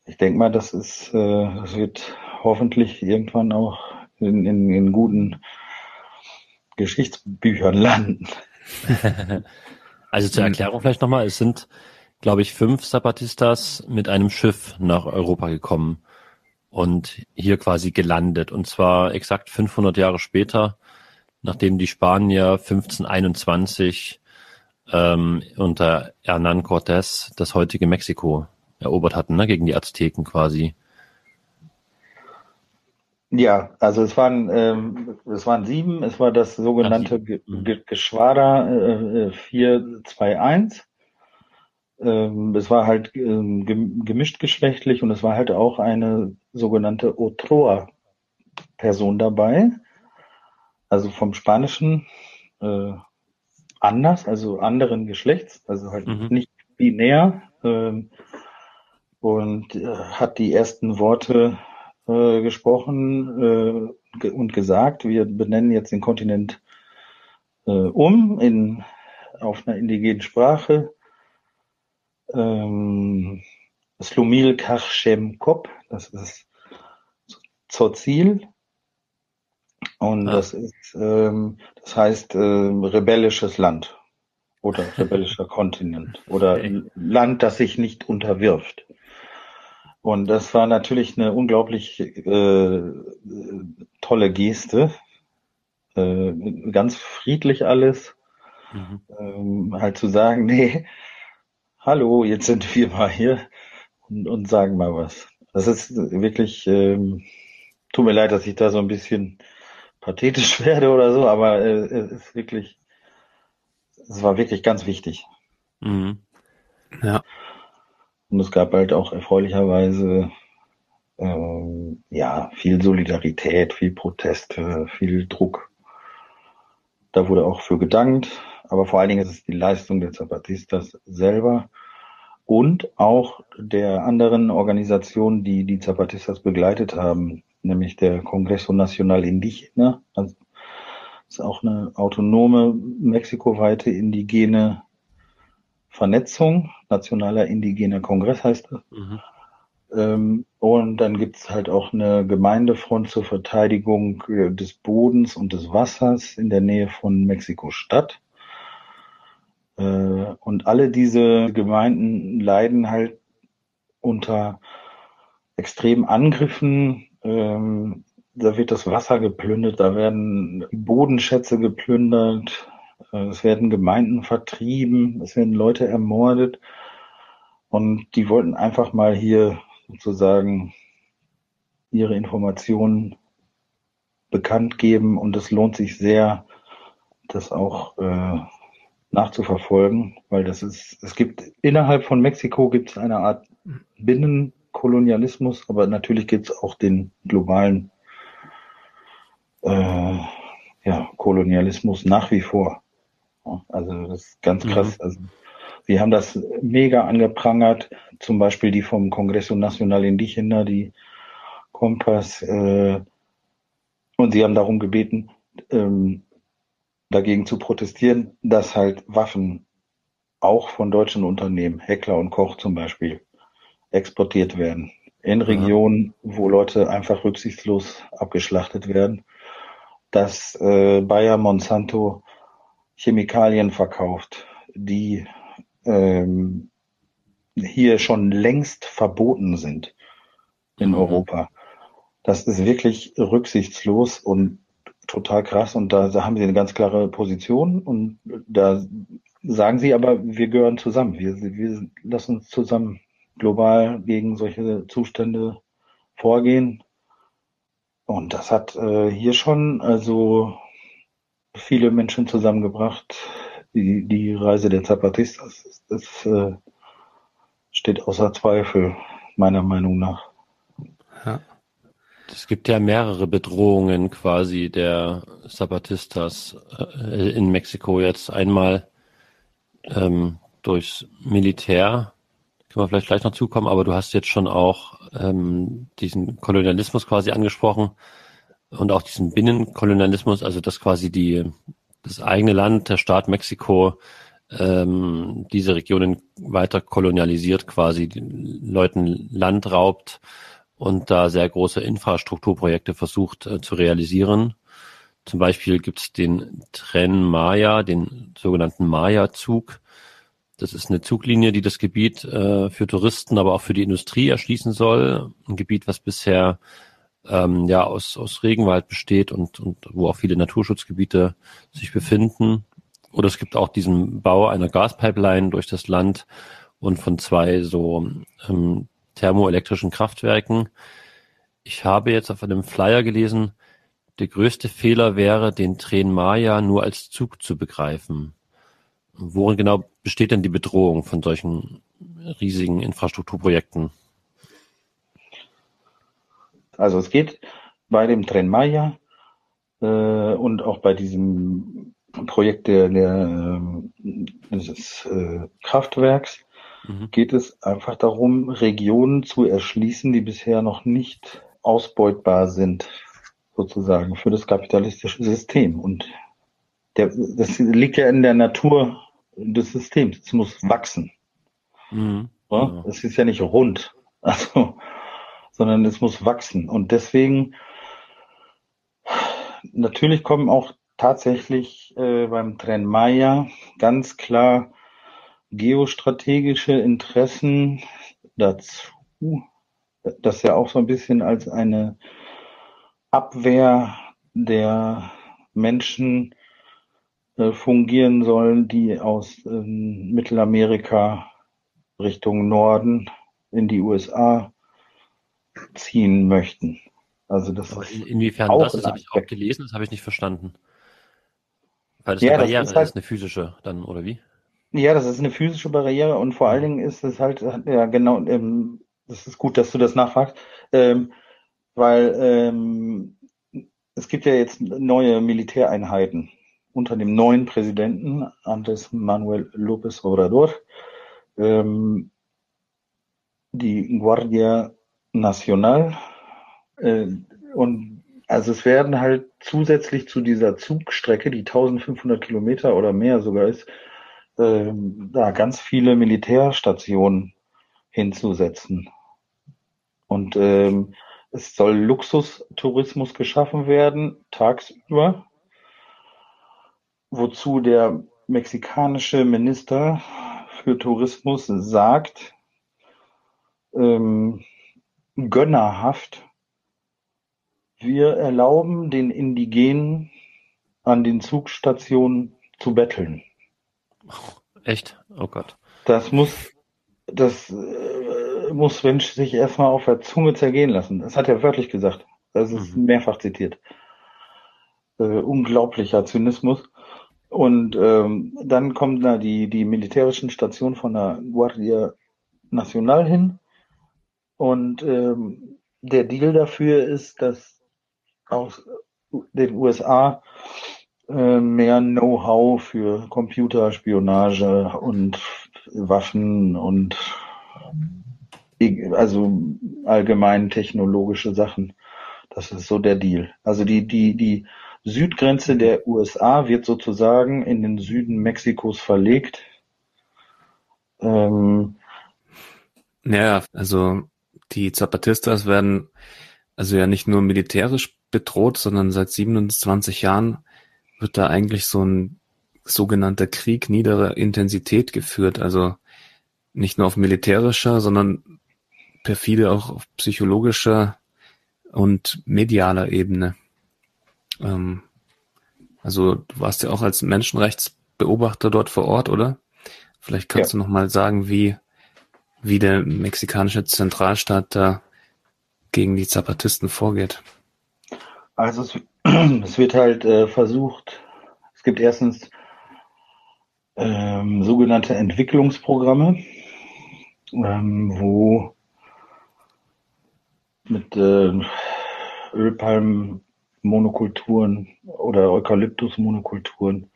ich denke mal, das ist, äh, das wird hoffentlich irgendwann auch in, in, in guten Geschichtsbüchern landen. [laughs] also zur Erklärung vielleicht nochmal, es sind, glaube ich, fünf Zapatistas mit einem Schiff nach Europa gekommen und hier quasi gelandet. Und zwar exakt 500 Jahre später, nachdem die Spanier 1521 ähm, unter Hernán Cortés das heutige Mexiko erobert hatten, ne, gegen die Azteken quasi. Ja, also es waren ähm, es waren sieben. Es war das sogenannte Ge mhm. Ge Geschwader äh, 421. Ähm, es war halt ähm, gemischt geschlechtlich und es war halt auch eine sogenannte Otroa-Person dabei. Also vom Spanischen äh, anders, also anderen Geschlechts, also halt mhm. nicht binär. Ähm, und äh, hat die ersten Worte äh, gesprochen äh, und gesagt, wir benennen jetzt den Kontinent äh, um in, auf einer indigenen Sprache. Ähm, Slumil Kachem Kop, das ist Zozil. Und ah. das ist, ähm, das heißt äh, rebellisches Land oder [laughs] rebellischer Kontinent oder okay. Land, das sich nicht unterwirft. Und das war natürlich eine unglaublich äh, tolle Geste. Äh, ganz friedlich alles. Mhm. Ähm, halt zu sagen, [laughs] nee, hallo, jetzt sind wir mal hier und, und sagen mal was. Das ist wirklich, ähm, tut mir leid, dass ich da so ein bisschen pathetisch [laughs] werde oder so, aber äh, es ist wirklich, es war wirklich ganz wichtig. Mhm. Ja. Und es gab halt auch erfreulicherweise ähm, ja viel Solidarität, viel Proteste, viel Druck. Da wurde auch für gedankt, aber vor allen Dingen ist es die Leistung der Zapatistas selber und auch der anderen Organisationen, die die Zapatistas begleitet haben, nämlich der Congreso Nacional Indígena, also ist auch eine autonome mexikoweite indigene Vernetzung, Nationaler Indigener Kongress heißt das. Mhm. Ähm, und dann gibt's halt auch eine Gemeindefront zur Verteidigung äh, des Bodens und des Wassers in der Nähe von Mexiko-Stadt. Äh, und alle diese Gemeinden leiden halt unter extremen Angriffen. Ähm, da wird das Wasser geplündert, da werden Bodenschätze geplündert, äh, es werden Gemeinden vertrieben, es werden Leute ermordet. Und die wollten einfach mal hier sozusagen ihre Informationen bekannt geben. Und es lohnt sich sehr, das auch äh, nachzuverfolgen, weil das ist, es gibt innerhalb von Mexiko gibt es eine Art Binnenkolonialismus, aber natürlich gibt es auch den globalen äh, ja, Kolonialismus nach wie vor. Also das ist ganz krass. Mhm. Also sie haben das mega angeprangert, zum Beispiel die vom Congreso Nacional Indígena, die Kompass, äh, und sie haben darum gebeten, ähm, dagegen zu protestieren, dass halt Waffen auch von deutschen Unternehmen, Heckler und Koch zum Beispiel, exportiert werden. In Regionen, wo Leute einfach rücksichtslos abgeschlachtet werden. Dass äh, Bayer Monsanto Chemikalien verkauft, die ähm, hier schon längst verboten sind in mhm. Europa. Das ist wirklich rücksichtslos und total krass. Und da, da haben sie eine ganz klare Position. Und da sagen sie aber, wir gehören zusammen. Wir, wir lassen uns zusammen global gegen solche Zustände vorgehen. Und das hat äh, hier schon also viele Menschen zusammengebracht. Die, die Reise der Zapatistas, das, das äh, steht außer Zweifel, meiner Meinung nach. Ja. Es gibt ja mehrere Bedrohungen quasi der Zapatistas äh, in Mexiko jetzt. Einmal ähm, durchs Militär, können wir vielleicht gleich noch zukommen, aber du hast jetzt schon auch ähm, diesen Kolonialismus quasi angesprochen und auch diesen Binnenkolonialismus, also dass quasi die das eigene Land, der Staat Mexiko, ähm, diese Regionen weiter kolonialisiert, quasi Leuten Land raubt und da sehr große Infrastrukturprojekte versucht äh, zu realisieren. Zum Beispiel gibt es den Tren Maya, den sogenannten Maya-Zug. Das ist eine Zuglinie, die das Gebiet äh, für Touristen, aber auch für die Industrie erschließen soll. Ein Gebiet, was bisher ähm, ja aus, aus Regenwald besteht und, und wo auch viele Naturschutzgebiete sich befinden. Oder es gibt auch diesen Bau einer Gaspipeline durch das Land und von zwei so ähm, thermoelektrischen Kraftwerken. Ich habe jetzt auf einem Flyer gelesen, der größte Fehler wäre, den Tren Maya nur als Zug zu begreifen. Worin genau besteht denn die Bedrohung von solchen riesigen Infrastrukturprojekten? Also es geht bei dem Tren Maya äh, und auch bei diesem Projekt der, der äh, des äh, Kraftwerks mhm. geht es einfach darum, Regionen zu erschließen, die bisher noch nicht ausbeutbar sind, sozusagen, für das kapitalistische System. Und der, das liegt ja in der Natur des Systems. Es muss wachsen. Mhm. Ja? Es ist ja nicht rund. [laughs] Also sondern es muss wachsen. Und deswegen, natürlich kommen auch tatsächlich äh, beim Tren Maya ganz klar geostrategische Interessen dazu, das ja auch so ein bisschen als eine Abwehr der Menschen äh, fungieren sollen, die aus äh, Mittelamerika Richtung Norden in die USA ziehen möchten. Also das Aber in, inwiefern das? Das habe ich auch gelesen, das habe ich nicht verstanden. Weil das ja, eine Barriere das ist, halt, ist, eine physische dann, oder wie? Ja, das ist eine physische Barriere und vor allen Dingen ist es halt, ja genau, ähm, das ist gut, dass du das nachfragst, ähm, weil ähm, es gibt ja jetzt neue Militäreinheiten unter dem neuen Präsidenten Andrés Manuel López Obrador, ähm, die Guardia Nacional äh, und also es werden halt zusätzlich zu dieser Zugstrecke, die 1500 Kilometer oder mehr sogar ist, ähm, da ganz viele Militärstationen hinzusetzen. Und ähm, es soll Luxustourismus geschaffen werden, tagsüber, wozu der mexikanische Minister für Tourismus sagt, ähm, gönnerhaft, wir erlauben den Indigenen an den Zugstationen zu betteln. [laughs] Echt? Oh Gott. Das muss, das äh, muss Mensch sich erstmal auf der Zunge zergehen lassen. Das hat er wörtlich gesagt. Das ist mhm. mehrfach zitiert. Äh, unglaublicher Zynismus. Und ähm, dann kommen da die, die militärischen Stationen von der Guardia Nacional hin. Und ähm, der Deal dafür ist, dass aus den USA mehr Know-how für Computerspionage und Waffen und also allgemein technologische Sachen. Das ist so der Deal. Also die, die, die Südgrenze der USA wird sozusagen in den Süden Mexikos verlegt. Ähm, ja, also die Zapatistas werden also ja nicht nur militärisch bedroht, sondern seit 27 Jahren wird da eigentlich so ein sogenannter Krieg niederer Intensität geführt. Also nicht nur auf militärischer, sondern perfide auch auf psychologischer und medialer Ebene. Ähm, also du warst ja auch als Menschenrechtsbeobachter dort vor Ort, oder? Vielleicht kannst ja. du noch mal sagen, wie, wie der mexikanische Zentralstaat da gegen die Zapatisten vorgeht. Also [clears throat] es, wird halt äh, versucht, es gibt erstens ähm, sogenannte Entwicklungsprogramme, ähm, wo mit äh, Ölpalmenmonokulturen oder Eukalyptusmonokulturen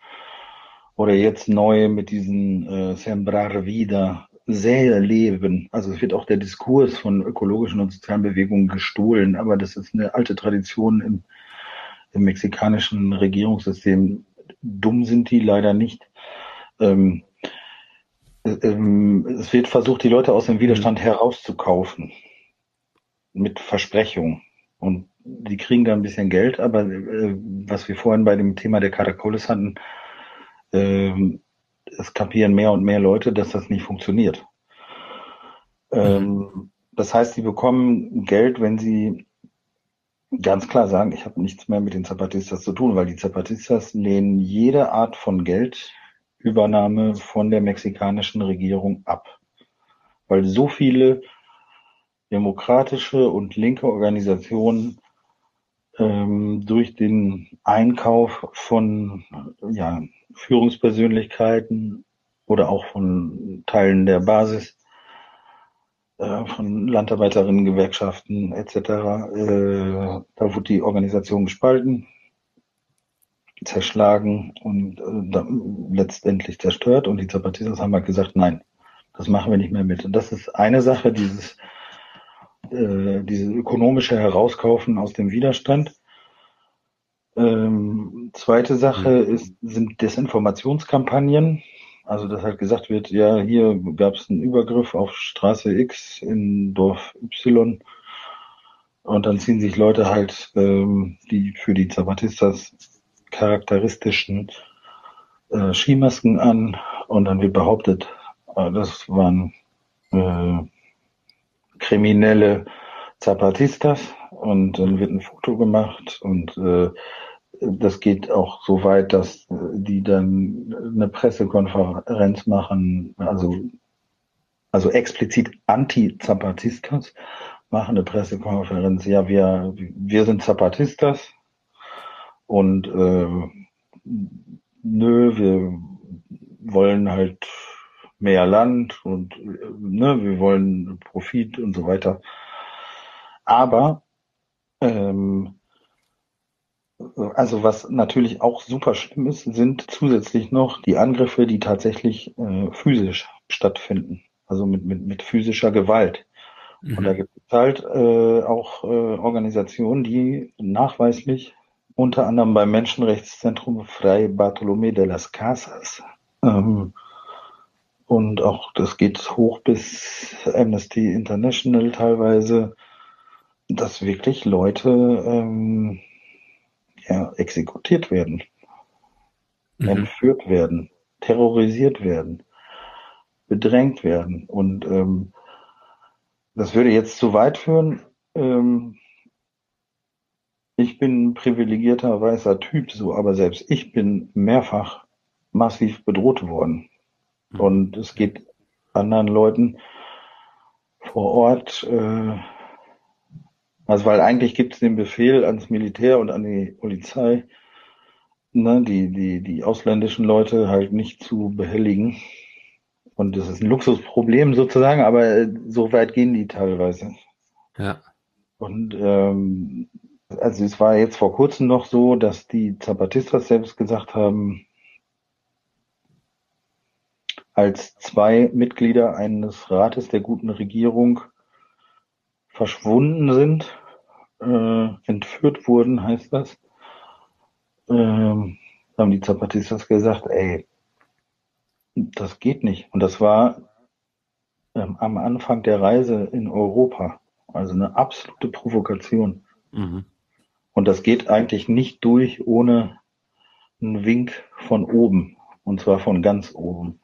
oder jetzt neu mit diesen äh, Sembrar Vida sehr leben. Also es wird auch der Diskurs von ökologischen und sozialen Bewegungen gestohlen, aber das ist eine alte Tradition im, im mexikanischen Regierungssystem. Dumm sind die leider nicht. Ähm, ähm, es wird versucht, die Leute aus dem Widerstand herauszukaufen mit Versprechungen. Und die kriegen da ein bisschen Geld, aber äh, was wir vorhin bei dem Thema der Karakoles hatten, äh, es kapieren mehr und mehr Leute, dass das nicht funktioniert. Ähm, das heißt, sie bekommen Geld, wenn sie ganz klar sagen, ich habe nichts mehr mit den Zapatistas zu tun, weil die Zapatistas lehnen jede Art von Geldübernahme von der mexikanischen Regierung ab. Weil so viele demokratische und linke Organisationen ähm, durch den Einkauf von ja, Führungspersönlichkeiten oder auch von Teilen der Basis, von Landarbeiterinnen, Gewerkschaften etc. Äh, da wurde die Organisation gespalten, zerschlagen und äh, letztendlich zerstört. Und die Zapatistas haben halt gesagt, nein, das machen wir nicht mehr mit. Und das ist eine Sache, dieses, äh, diese ökonomische Herauskaufen aus dem Widerstand. Ähm, zweite Sache mhm. ist, sind Desinformationskampagnen. Also, dass halt gesagt wird, ja, hier gab es einen Übergriff auf Straße X in Dorf Y. Und dann ziehen sich Leute halt ähm, die für die Zapatistas charakteristischen äh, Skimasken an und dann wird behauptet, äh, das waren äh, kriminelle Zapatistas und dann wird ein Foto gemacht und äh, das geht auch so weit, dass die dann eine Pressekonferenz machen, also, also explizit Anti-Zapatistas machen eine Pressekonferenz. Ja, wir, wir sind Zapatistas und äh, nö, wir wollen halt mehr Land und ne, wir wollen Profit und so weiter. Aber ähm, also was natürlich auch super schlimm ist, sind zusätzlich noch die Angriffe, die tatsächlich äh, physisch stattfinden, also mit, mit, mit physischer Gewalt. Mhm. Und da gibt es halt äh, auch äh, Organisationen, die nachweislich unter anderem beim Menschenrechtszentrum Fray Bartolomé de las Casas ähm, und auch das geht hoch bis Amnesty International teilweise, dass wirklich Leute ähm, ja, exekutiert werden, mhm. entführt werden, terrorisiert werden, bedrängt werden. Und ähm, das würde jetzt zu weit führen. Ähm, ich bin ein privilegierter weißer Typ, so, aber selbst ich bin mehrfach massiv bedroht worden. Mhm. Und es geht anderen Leuten vor Ort, äh, also weil eigentlich gibt es den Befehl ans Militär und an die Polizei, ne, die, die, die ausländischen Leute halt nicht zu behelligen. Und das ist ein Luxusproblem sozusagen, aber äh, so weit gehen die teilweise. Ja. Und ähm, also es war jetzt vor kurzem noch so, dass die Zapatistas selbst gesagt haben, als zwei Mitglieder eines Rates der guten Regierung verschwunden sind, äh, entführt wurden, heißt das, ähm, haben die Zapatistas gesagt, ey, das geht nicht. Und das war ähm, am Anfang der Reise in Europa. Also eine absolute Provokation. Mhm. Und das geht eigentlich nicht durch ohne einen Wink von oben. Und zwar von ganz oben.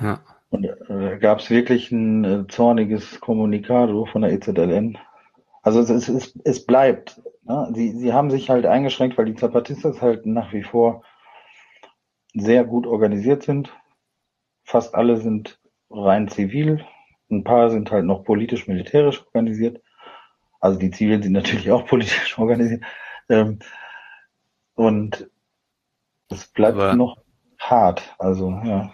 Ja. Und äh, gab es wirklich ein äh, zorniges Kommunikado von der EZLN. Also es, es, es, es bleibt. Ne? Sie, sie haben sich halt eingeschränkt, weil die Zapatistas halt nach wie vor sehr gut organisiert sind. Fast alle sind rein zivil. Ein paar sind halt noch politisch-militärisch organisiert. Also die Zivilen sind natürlich auch [laughs] politisch organisiert. Ähm, und es bleibt Aber noch hart. Also, ja.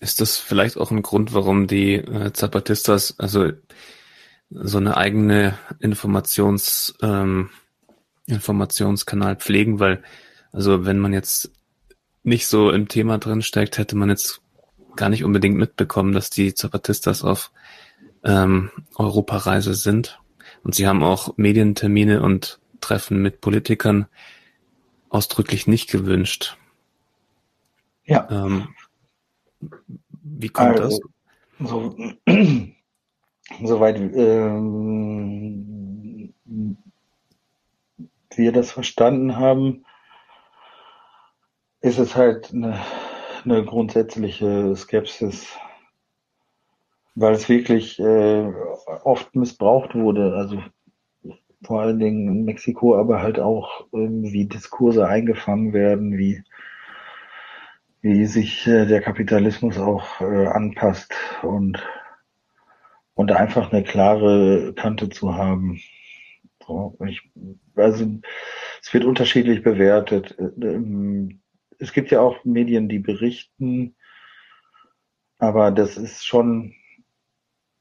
Ist das vielleicht auch ein Grund, warum die äh, Zapatistas also so eine eigene Informations ähm, Informationskanal pflegen, weil also wenn man jetzt nicht so im Thema drin steckt, hätte man jetzt gar nicht unbedingt mitbekommen, dass die Zapatistas auf ähm, Europareise sind. Und sie haben auch Medientermine und Treffen mit Politikern ausdrücklich nicht gewünscht. Ja. Ähm, wie kommt also, das? So, [clears throat] soweit ähm, wir das verstanden haben, ist es halt eine, eine grundsätzliche Skepsis, weil es wirklich äh, oft missbraucht wurde. Also vor allen Dingen in Mexiko, aber halt auch irgendwie Diskurse eingefangen werden, wie wie sich äh, der Kapitalismus auch äh, anpasst und und einfach eine klare Kante zu haben. So, ich, also es wird unterschiedlich bewertet. Ähm, es gibt ja auch Medien, die berichten, aber das ist schon,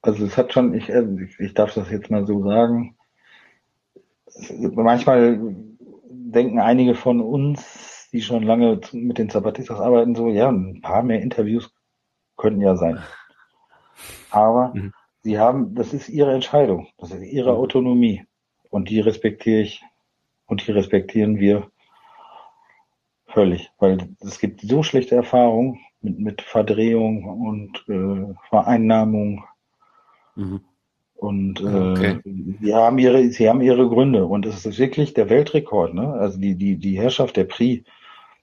also es hat schon, ich, also ich darf das jetzt mal so sagen, manchmal denken einige von uns, die schon lange mit den Zapatistas arbeiten, so, ja, ein paar mehr Interviews könnten ja sein. Aber mhm. sie haben, das ist ihre Entscheidung, das ist ihre mhm. Autonomie. Und die respektiere ich und die respektieren wir völlig, weil es gibt so schlechte Erfahrungen mit, mit Verdrehung und äh, Vereinnahmung. Mhm. Und äh, okay. sie haben ihre, sie haben ihre Gründe und es ist wirklich der Weltrekord, ne? Also die die die Herrschaft der Pri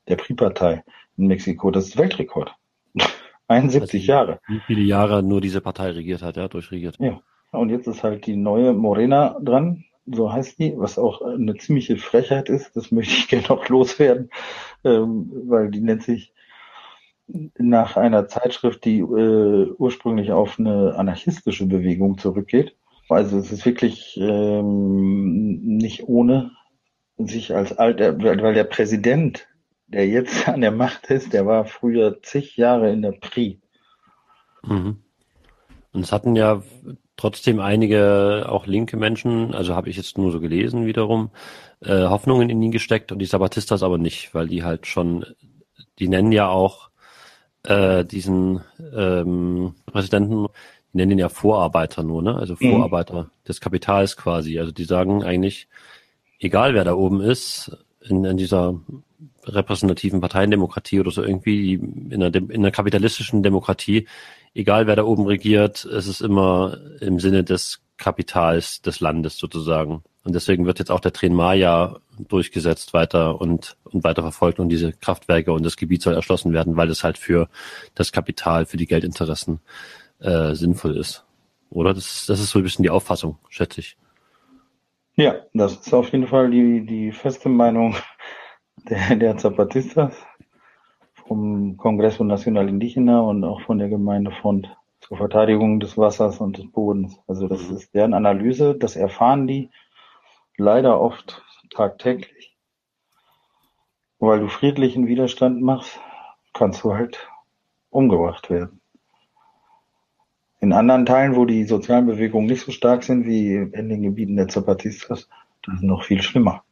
der PRI-Partei in Mexiko. Das ist Weltrekord. [laughs] 71 also, Jahre. Wie viele Jahre nur diese Partei regiert hat, ja, durchregiert. Ja. Und jetzt ist halt die neue Morena dran, so heißt die, was auch eine ziemliche Frechheit ist. Das möchte ich [laughs] gerne auch loswerden, ähm, weil die nennt sich nach einer Zeitschrift, die äh, ursprünglich auf eine anarchistische Bewegung zurückgeht. Also es ist wirklich ähm, nicht ohne sich als alter, weil der Präsident der jetzt an der Macht ist, der war früher zig Jahre in der PRI. Mhm. Und es hatten ja trotzdem einige auch linke Menschen, also habe ich jetzt nur so gelesen wiederum, äh, Hoffnungen in ihn gesteckt und die Sabatistas aber nicht, weil die halt schon, die nennen ja auch äh, diesen ähm, Präsidenten, die nennen ihn ja Vorarbeiter nur, ne? Also mhm. Vorarbeiter mhm. des Kapitals quasi. Also die sagen eigentlich, egal wer da oben ist, in, in dieser repräsentativen Parteiendemokratie oder so irgendwie, in einer, in einer kapitalistischen Demokratie, egal wer da oben regiert, es ist immer im Sinne des Kapitals des Landes sozusagen. Und deswegen wird jetzt auch der Tren Maya durchgesetzt weiter und, und weiter verfolgt und diese Kraftwerke und das Gebiet soll erschlossen werden, weil es halt für das Kapital, für die Geldinteressen äh, sinnvoll ist. Oder? Das, das ist so ein bisschen die Auffassung, schätze ich. Ja, das ist auf jeden Fall die, die feste Meinung der, der Zapatistas vom Congreso Nacional Indígena und auch von der Gemeindefront zur Verteidigung des Wassers und des Bodens. Also das mhm. ist deren Analyse, das erfahren die leider oft tagtäglich. Weil du friedlichen Widerstand machst, kannst du halt umgebracht werden. In anderen Teilen, wo die sozialen Bewegungen nicht so stark sind wie in den Gebieten der Zapatistas, das ist noch viel schlimmer.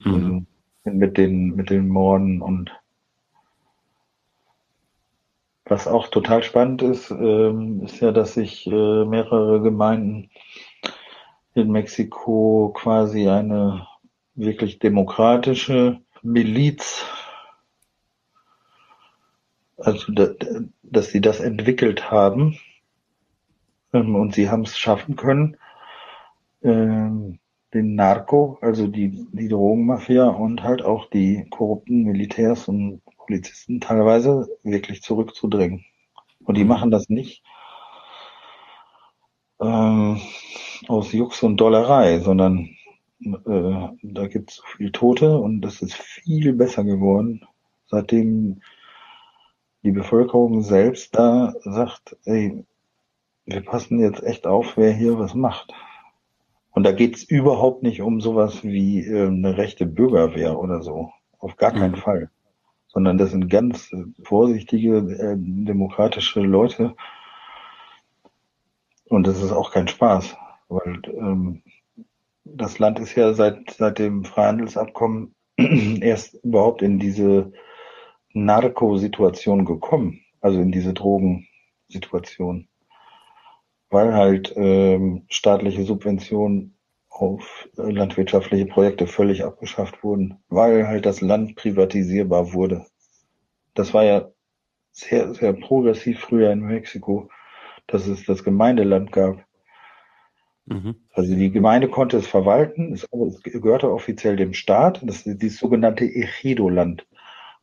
Mhm. Also mit den, mit den Morden und was auch total spannend ist, ähm, ist ja, dass sich äh, mehrere Gemeinden in Mexiko quasi eine wirklich demokratische Miliz also dass sie das entwickelt haben ähm, und sie haben es schaffen können, ähm, den Narco, also die, die Drogenmafia und halt auch die korrupten Militärs und Polizisten teilweise wirklich zurückzudrängen. Und die mhm. machen das nicht ähm, aus Jux und Dollerei, sondern äh, da gibt es so viel Tote und das ist viel besser geworden, seitdem die Bevölkerung selbst da sagt, ey, wir passen jetzt echt auf, wer hier was macht. Und da geht's überhaupt nicht um sowas wie äh, eine rechte Bürgerwehr oder so. Auf gar keinen mhm. Fall. Sondern das sind ganz äh, vorsichtige, äh, demokratische Leute. Und das ist auch kein Spaß, weil ähm, das Land ist ja seit, seit dem Freihandelsabkommen [clears throat] erst überhaupt in diese Narkosituation gekommen, also in diese Drogensituation, weil halt ähm, staatliche Subventionen auf landwirtschaftliche Projekte völlig abgeschafft wurden, weil halt das Land privatisierbar wurde. Das war ja sehr, sehr progressiv früher in Mexiko, dass es das Gemeindeland gab. Mhm. Also die Gemeinde konnte es verwalten, es, gehörte offiziell dem Staat, das ist dieses sogenannte Ejido-Land.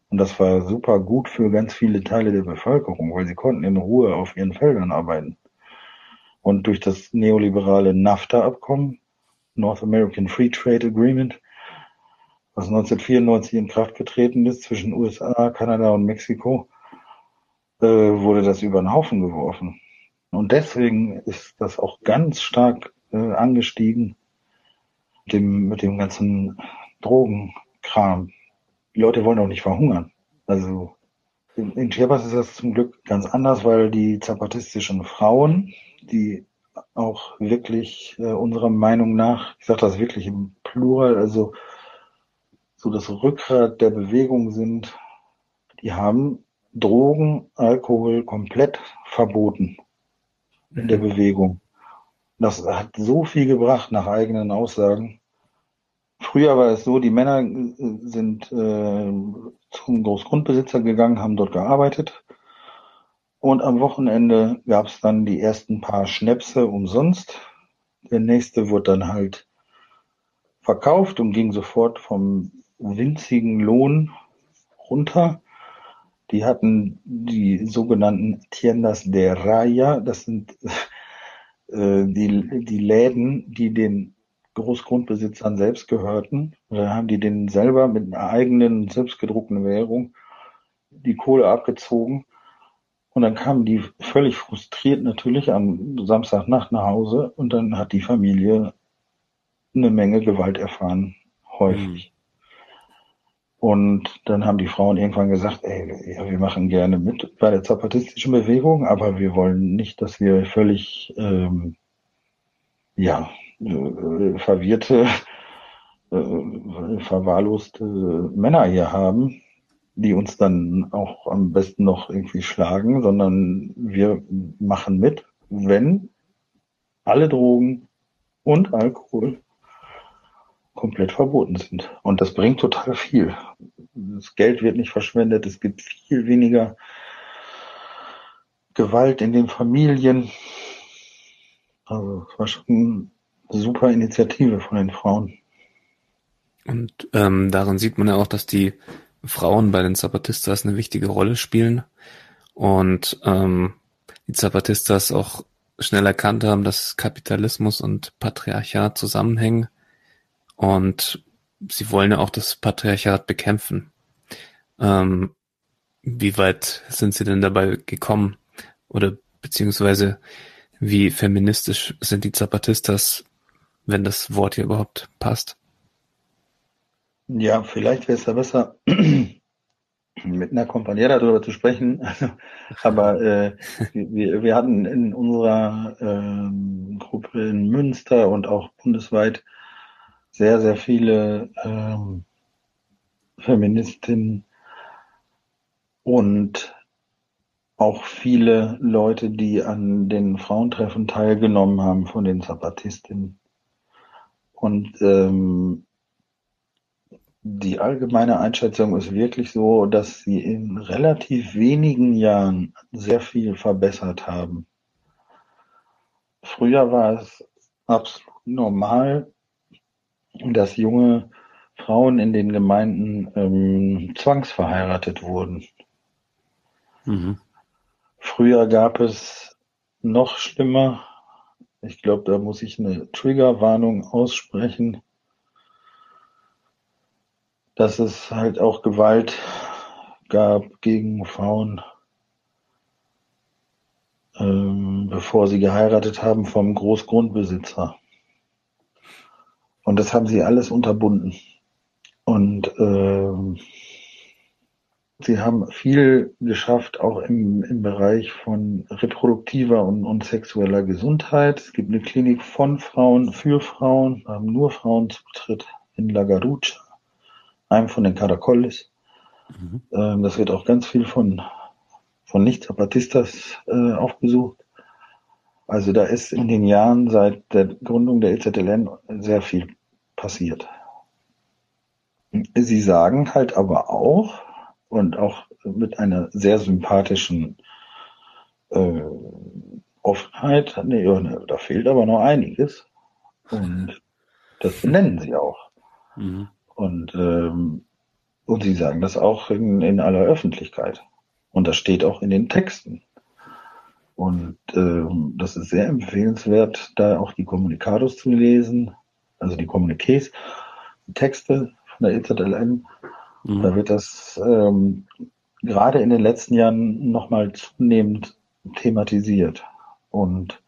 Und das war super gut für ganz viele Teile der Bevölkerung, weil sie konnten in Ruhe auf ihren Feldern arbeiten. Und durch das neoliberale NAFTA-Abkommen, North American Free Trade Agreement, was 1994 in Kraft getreten ist zwischen USA, Kanada und Mexiko, äh, wurde das über den Haufen geworfen. Und deswegen ist das auch ganz stark äh, angestiegen mit dem, mit dem ganzen Drogenkram die Leute wollen auch nicht verhungern. Also in, in Chiapas ist das zum Glück ganz anders, weil die zapatistischen Frauen, die auch wirklich äh, unserer Meinung nach, ich sage das wirklich im Plural, also so das Rückgrat der Bewegung sind, die haben Drogen, Alkohol komplett verboten in der mhm. Bewegung. Das hat so viel gebracht nach eigenen Aussagen. Früher war es so, die Männer äh, sind äh, zum Großgrundbesitzer gegangen, haben dort gearbeitet. Und am Wochenende gab es dann die ersten paar Schnäpse umsonst. Der nächste wurde dann halt verkauft und ging sofort vom winzigen Lohn runter. Die hatten die sogenannten Tiendas de Raya, das sind äh, die, die Läden, die den Großgrundbesitzern selbst gehörten. Dann haben die denen selber mit einer eigenen, selbstgedruckten Währung die Kohle abgezogen. Und dann kamen die völlig frustriert natürlich am Samstagnacht nach Hause und dann hat die Familie eine Menge Gewalt erfahren, häufig. Und dann haben die Frauen irgendwann gesagt, ey, ja, wir machen gerne mit bei der zapatistischen Bewegung, aber wir wollen nicht, dass wir völlig ähm, ja, äh, verwirrte, äh, verwahrloste Männer hier haben, die uns dann auch am besten noch irgendwie schlagen, sondern wir machen mit, wenn alle Drogen und Alkohol komplett verboten sind. Und das bringt total viel. Das Geld wird nicht verschwendet, es gibt viel weniger Gewalt in den Familien. Also es war schon eine super Initiative von den Frauen. Und ähm, daran sieht man ja auch, dass die Frauen bei den Zapatistas eine wichtige Rolle spielen und ähm, die Zapatistas auch schnell erkannt haben, dass Kapitalismus und Patriarchat zusammenhängen und sie wollen ja auch das Patriarchat bekämpfen. Ähm, wie weit sind sie denn dabei gekommen? Oder beziehungsweise wie feministisch sind die Zapatistas, wenn das Wort hier überhaupt passt? Ja, vielleicht wäre es ja besser, [clears throat] mit einer Kompanie darüber zu sprechen. [laughs] Aber äh, wir, wir hatten in unserer äh, Gruppe in Münster und auch bundesweit sehr, sehr viele ähm, Feministinnen und auch viele Leute, die an den Frauentreffen teilgenommen haben von den Zapatistinnen. Und ähm, die allgemeine Einschätzung ist wirklich so, dass sie in relativ wenigen Jahren sehr viel verbessert haben. Früher war es absolut normal, dass junge Frauen in den Gemeinden ähm, zwangsverheiratet wurden. Mhm. Früher gab es noch schlimmer, ich glaube, da muss ich eine Triggerwarnung aussprechen, dass es halt auch Gewalt gab gegen Frauen, ähm, bevor sie geheiratet haben vom Großgrundbesitzer. Und das haben sie alles unterbunden. Und äh, sie haben viel geschafft, auch im, im Bereich von reproduktiver und, und sexueller Gesundheit. Es gibt eine Klinik von Frauen für Frauen, haben nur Frauenzutritt in La Garucha, einem von den Caracoles. Mhm. Ähm, das wird auch ganz viel von, von Nicht-Zapatistas äh, aufgesucht. Also da ist in den Jahren seit der Gründung der EZLN sehr viel passiert. Sie sagen halt aber auch, und auch mit einer sehr sympathischen äh, Offenheit, nee, da fehlt aber noch einiges. Und das benennen sie auch. Mhm. Und, ähm, und sie sagen das auch in, in aller Öffentlichkeit. Und das steht auch in den Texten. Und ähm, das ist sehr empfehlenswert, da auch die Kommunikados zu lesen, also die Kommuniqués, die Texte von der EZLN. Mhm. Da wird das ähm, gerade in den letzten Jahren nochmal zunehmend thematisiert. Und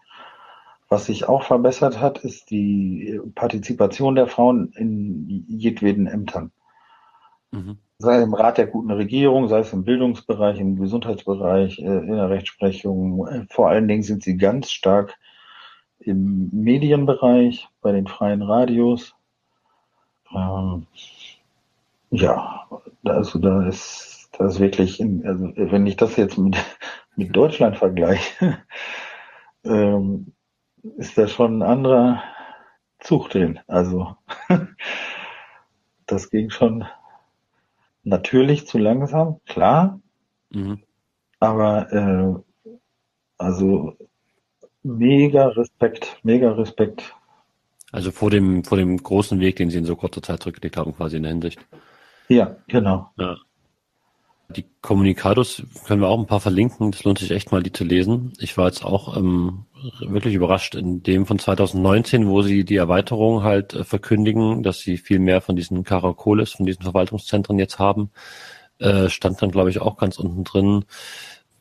was sich auch verbessert hat, ist die Partizipation der Frauen in jedweden Ämtern. Mhm sei im Rat der guten Regierung, sei es im Bildungsbereich, im Gesundheitsbereich, äh, in der Rechtsprechung. Äh, vor allen Dingen sind sie ganz stark im Medienbereich, bei den freien Radios. Ähm, ja, also da ist das wirklich, in, also wenn ich das jetzt mit, [laughs] mit Deutschland vergleiche, [laughs] ähm, ist da schon ein anderer Zug drin. Also [laughs] das ging schon natürlich zu langsam, klar. Mhm. Aber äh, also mega Respekt, mega Respekt. Also vor dem, vor dem großen Weg, den Sie in so kurzer Zeit zurückgelegt haben, quasi in der Hinsicht. Ja, genau. Ja. Die Kommunikados können wir auch ein paar verlinken. Das lohnt sich echt mal, die zu lesen. Ich war jetzt auch ähm, wirklich überrascht in dem von 2019, wo sie die Erweiterung halt äh, verkündigen, dass sie viel mehr von diesen Karakoles, von diesen Verwaltungszentren jetzt haben. Äh, stand dann, glaube ich, auch ganz unten drin.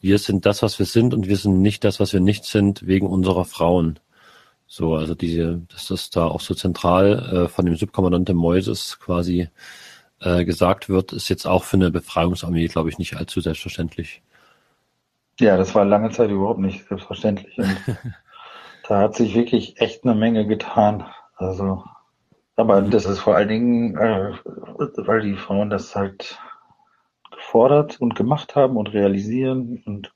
Wir sind das, was wir sind und wir sind nicht das, was wir nicht sind, wegen unserer Frauen. So, also diese, dass das da auch so zentral äh, von dem Subkommandante Moises quasi äh, gesagt wird, ist jetzt auch für eine Befreiungsarmee, glaube ich, nicht allzu selbstverständlich. Ja, das war lange Zeit überhaupt nicht selbstverständlich. Und [laughs] da hat sich wirklich echt eine Menge getan. Also, aber das ist vor allen Dingen, äh, weil die Frauen das halt gefordert und gemacht haben und realisieren und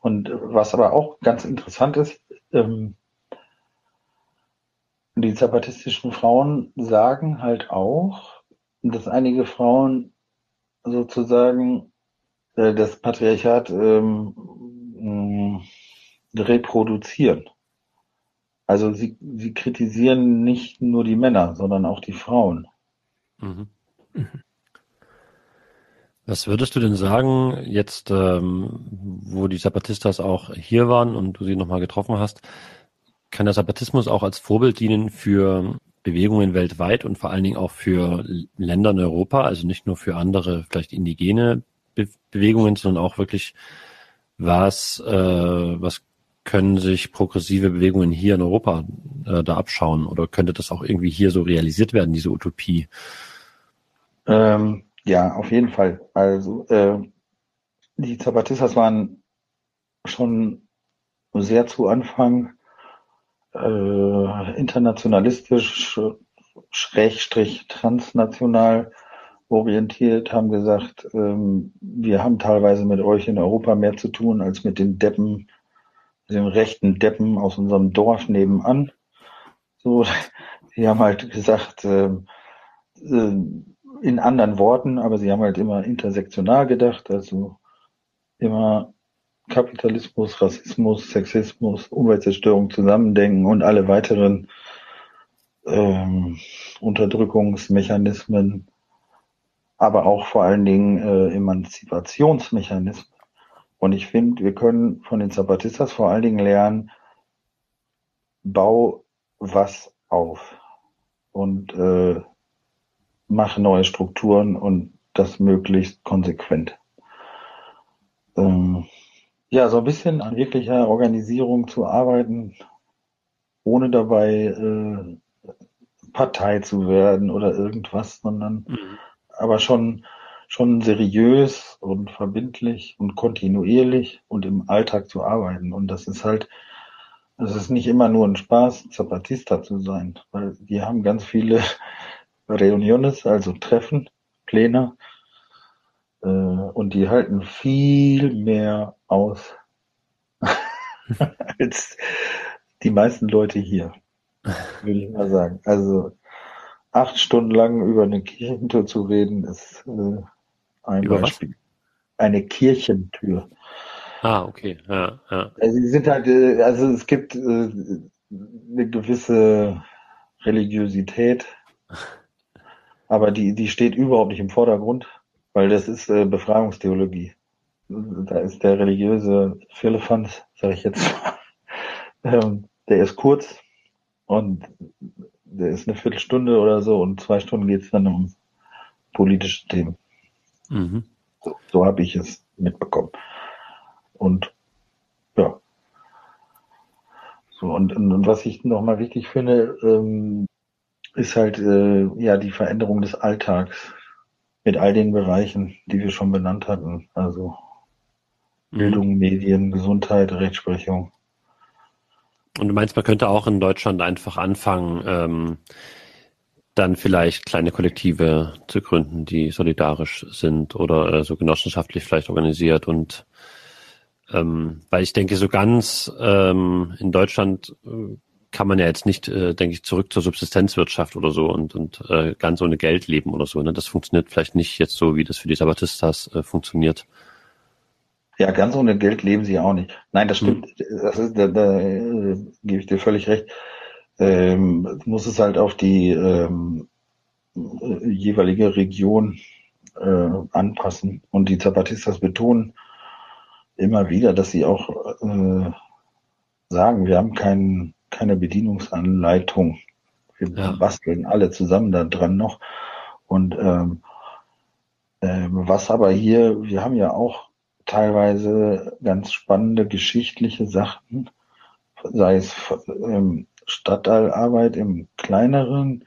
und was aber auch ganz interessant ist, ähm, die zapatistischen Frauen sagen halt auch, dass einige Frauen sozusagen äh, das Patriarchat ähm, mh, reproduzieren. Also sie, sie kritisieren nicht nur die Männer, sondern auch die Frauen. Mhm. Was würdest du denn sagen, jetzt, ähm, wo die Zapatistas auch hier waren und du sie nochmal getroffen hast, kann der Zapatismus auch als Vorbild dienen für Bewegungen weltweit und vor allen Dingen auch für Länder in Europa, also nicht nur für andere, vielleicht indigene Be Bewegungen, sondern auch wirklich, was, äh, was können sich progressive Bewegungen hier in Europa äh, da abschauen? Oder könnte das auch irgendwie hier so realisiert werden, diese Utopie? Ähm, ja, auf jeden Fall. Also äh, die Zapatistas waren schon sehr zu Anfang äh, internationalistisch, schrägstrich transnational orientiert, haben gesagt, ähm, wir haben teilweise mit euch in Europa mehr zu tun als mit den Deppen den rechten Deppen aus unserem Dorf nebenan. So, [laughs] die haben halt gesagt, äh, äh, in anderen Worten, aber sie haben halt immer intersektional gedacht, also immer Kapitalismus, Rassismus, Sexismus, Umweltzerstörung zusammendenken und alle weiteren ähm, Unterdrückungsmechanismen, aber auch vor allen Dingen äh, Emanzipationsmechanismen und ich finde, wir können von den Zapatistas vor allen Dingen lernen, bau was auf und äh, mach neue Strukturen und das möglichst konsequent. Ähm, ja, so ein bisschen an wirklicher Organisierung zu arbeiten, ohne dabei äh, Partei zu werden oder irgendwas, sondern mhm. aber schon schon seriös und verbindlich und kontinuierlich und im Alltag zu arbeiten. Und das ist halt, es ist nicht immer nur ein Spaß, Zapatista zu sein, weil wir haben ganz viele [laughs] Reuniones, also Treffen, Pläne, äh, und die halten viel mehr aus [laughs] als die meisten Leute hier, würde ich mal sagen. Also acht Stunden lang über eine Kirchentür zu reden, ist äh, ein Über Beispiel. Was? Eine Kirchentür. Ah, okay. Ja, ja. Also sie sind halt, äh, also es gibt äh, eine gewisse Religiosität, aber die, die steht überhaupt nicht im Vordergrund, weil das ist äh, Befragungstheologie. Da ist der religiöse Firlefanz, sage ich jetzt, ähm, der ist kurz und der ist eine Viertelstunde oder so und zwei Stunden geht's dann um politische Themen. Mhm. So, so habe ich es mitbekommen. Und ja. So, und, und, was ich nochmal wichtig finde, ähm, ist halt äh, ja die Veränderung des Alltags mit all den Bereichen, die wir schon benannt hatten. Also. Bildung, Medien, Gesundheit, Rechtsprechung. Und du meinst, man könnte auch in Deutschland einfach anfangen, ähm, dann vielleicht kleine Kollektive zu gründen, die solidarisch sind oder äh, so genossenschaftlich vielleicht organisiert und ähm, weil ich denke, so ganz ähm, in Deutschland äh, kann man ja jetzt nicht, äh, denke ich, zurück zur Subsistenzwirtschaft oder so und, und äh, ganz ohne Geld leben oder so. Ne? Das funktioniert vielleicht nicht jetzt so, wie das für die Sabatistas äh, funktioniert. Ja, ganz ohne Geld leben sie auch nicht. Nein, das stimmt. Hm. Das ist, da, da äh, gebe ich dir völlig recht ähm, muss es halt auf die ähm, jeweilige Region äh, anpassen. Und die Zapatistas betonen immer wieder, dass sie auch äh, sagen, wir haben kein, keine Bedienungsanleitung. Wir ja. basteln alle zusammen da dran noch. Und ähm, äh, was aber hier, wir haben ja auch teilweise ganz spannende geschichtliche Sachen, sei es ähm, Stadtteilarbeit im kleineren,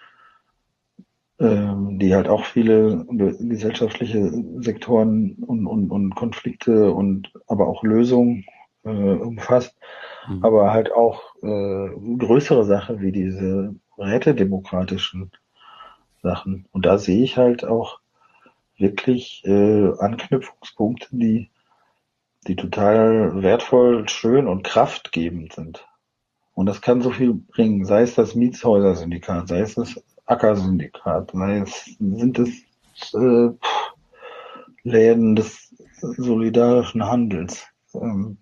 ähm, die halt auch viele gesellschaftliche Sektoren und, und, und Konflikte und aber auch Lösungen äh, umfasst, mhm. aber halt auch äh, größere Sachen wie diese rätedemokratischen Sachen. Und da sehe ich halt auch wirklich äh, Anknüpfungspunkte, die, die total wertvoll, schön und kraftgebend sind. Und das kann so viel bringen, sei es das Mietshäuser-Syndikat, sei es das Ackersyndikat, sei es, sind es äh, Läden des solidarischen Handels, ähm,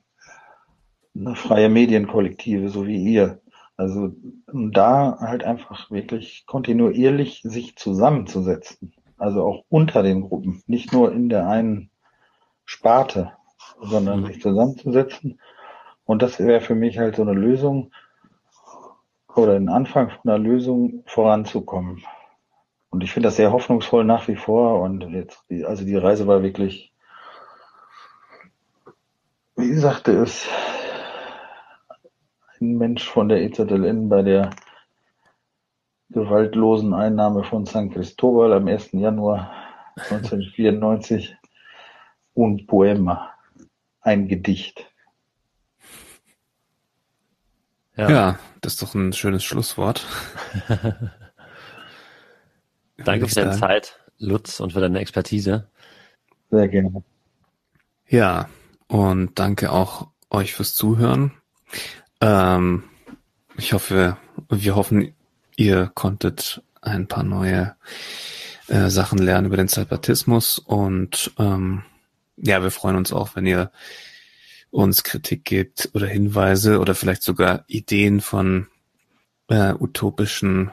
freie Medienkollektive, so wie ihr. Also da halt einfach wirklich kontinuierlich sich zusammenzusetzen. Also auch unter den Gruppen, nicht nur in der einen Sparte, sondern mhm. sich zusammenzusetzen. Und das wäre für mich halt so eine Lösung oder ein Anfang von einer Lösung voranzukommen. Und ich finde das sehr hoffnungsvoll nach wie vor. Und jetzt, also die Reise war wirklich, wie sagte es, ein Mensch von der EZLN bei der gewaltlosen Einnahme von San Cristobal am 1. Januar [laughs] 1994 und Poema, ein Gedicht. Ja. ja, das ist doch ein schönes Schlusswort. [laughs] Danke für deine Zeit, Lutz, und für deine Expertise. Sehr gerne. Ja, und danke auch euch fürs Zuhören. Ähm, ich hoffe, wir hoffen, ihr konntet ein paar neue äh, Sachen lernen über den Zapatismus und ähm, ja, wir freuen uns auch, wenn ihr uns Kritik gebt oder Hinweise oder vielleicht sogar Ideen von äh, utopischen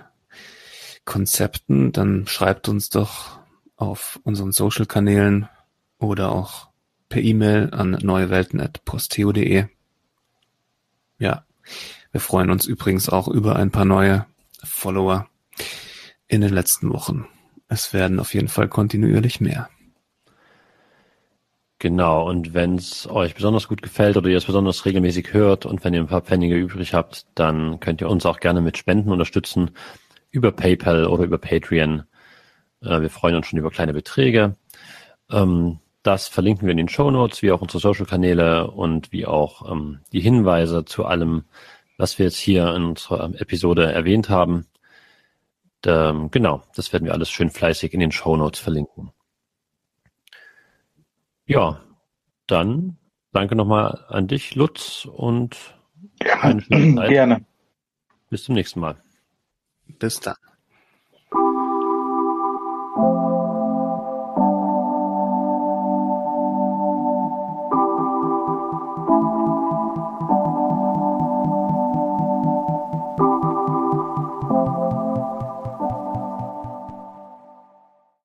Konzepten, dann schreibt uns doch auf unseren Social-Kanälen oder auch per E-Mail an neuewelten.posteo.de. Ja, wir freuen uns übrigens auch über ein paar neue Follower in den letzten Wochen. Es werden auf jeden Fall kontinuierlich mehr. Genau, und wenn es euch besonders gut gefällt oder ihr es besonders regelmäßig hört und wenn ihr ein paar Pfennige übrig habt, dann könnt ihr uns auch gerne mit Spenden unterstützen über PayPal oder über Patreon. Äh, wir freuen uns schon über kleine Beträge. Ähm, das verlinken wir in den Show Notes, wie auch unsere Social-Kanäle und wie auch ähm, die Hinweise zu allem, was wir jetzt hier in unserer Episode erwähnt haben. Ähm, genau, das werden wir alles schön fleißig in den Show Notes verlinken. Ja, dann danke nochmal an dich, Lutz, und Gerne. Gerne. Bis zum nächsten Mal. Bis dann.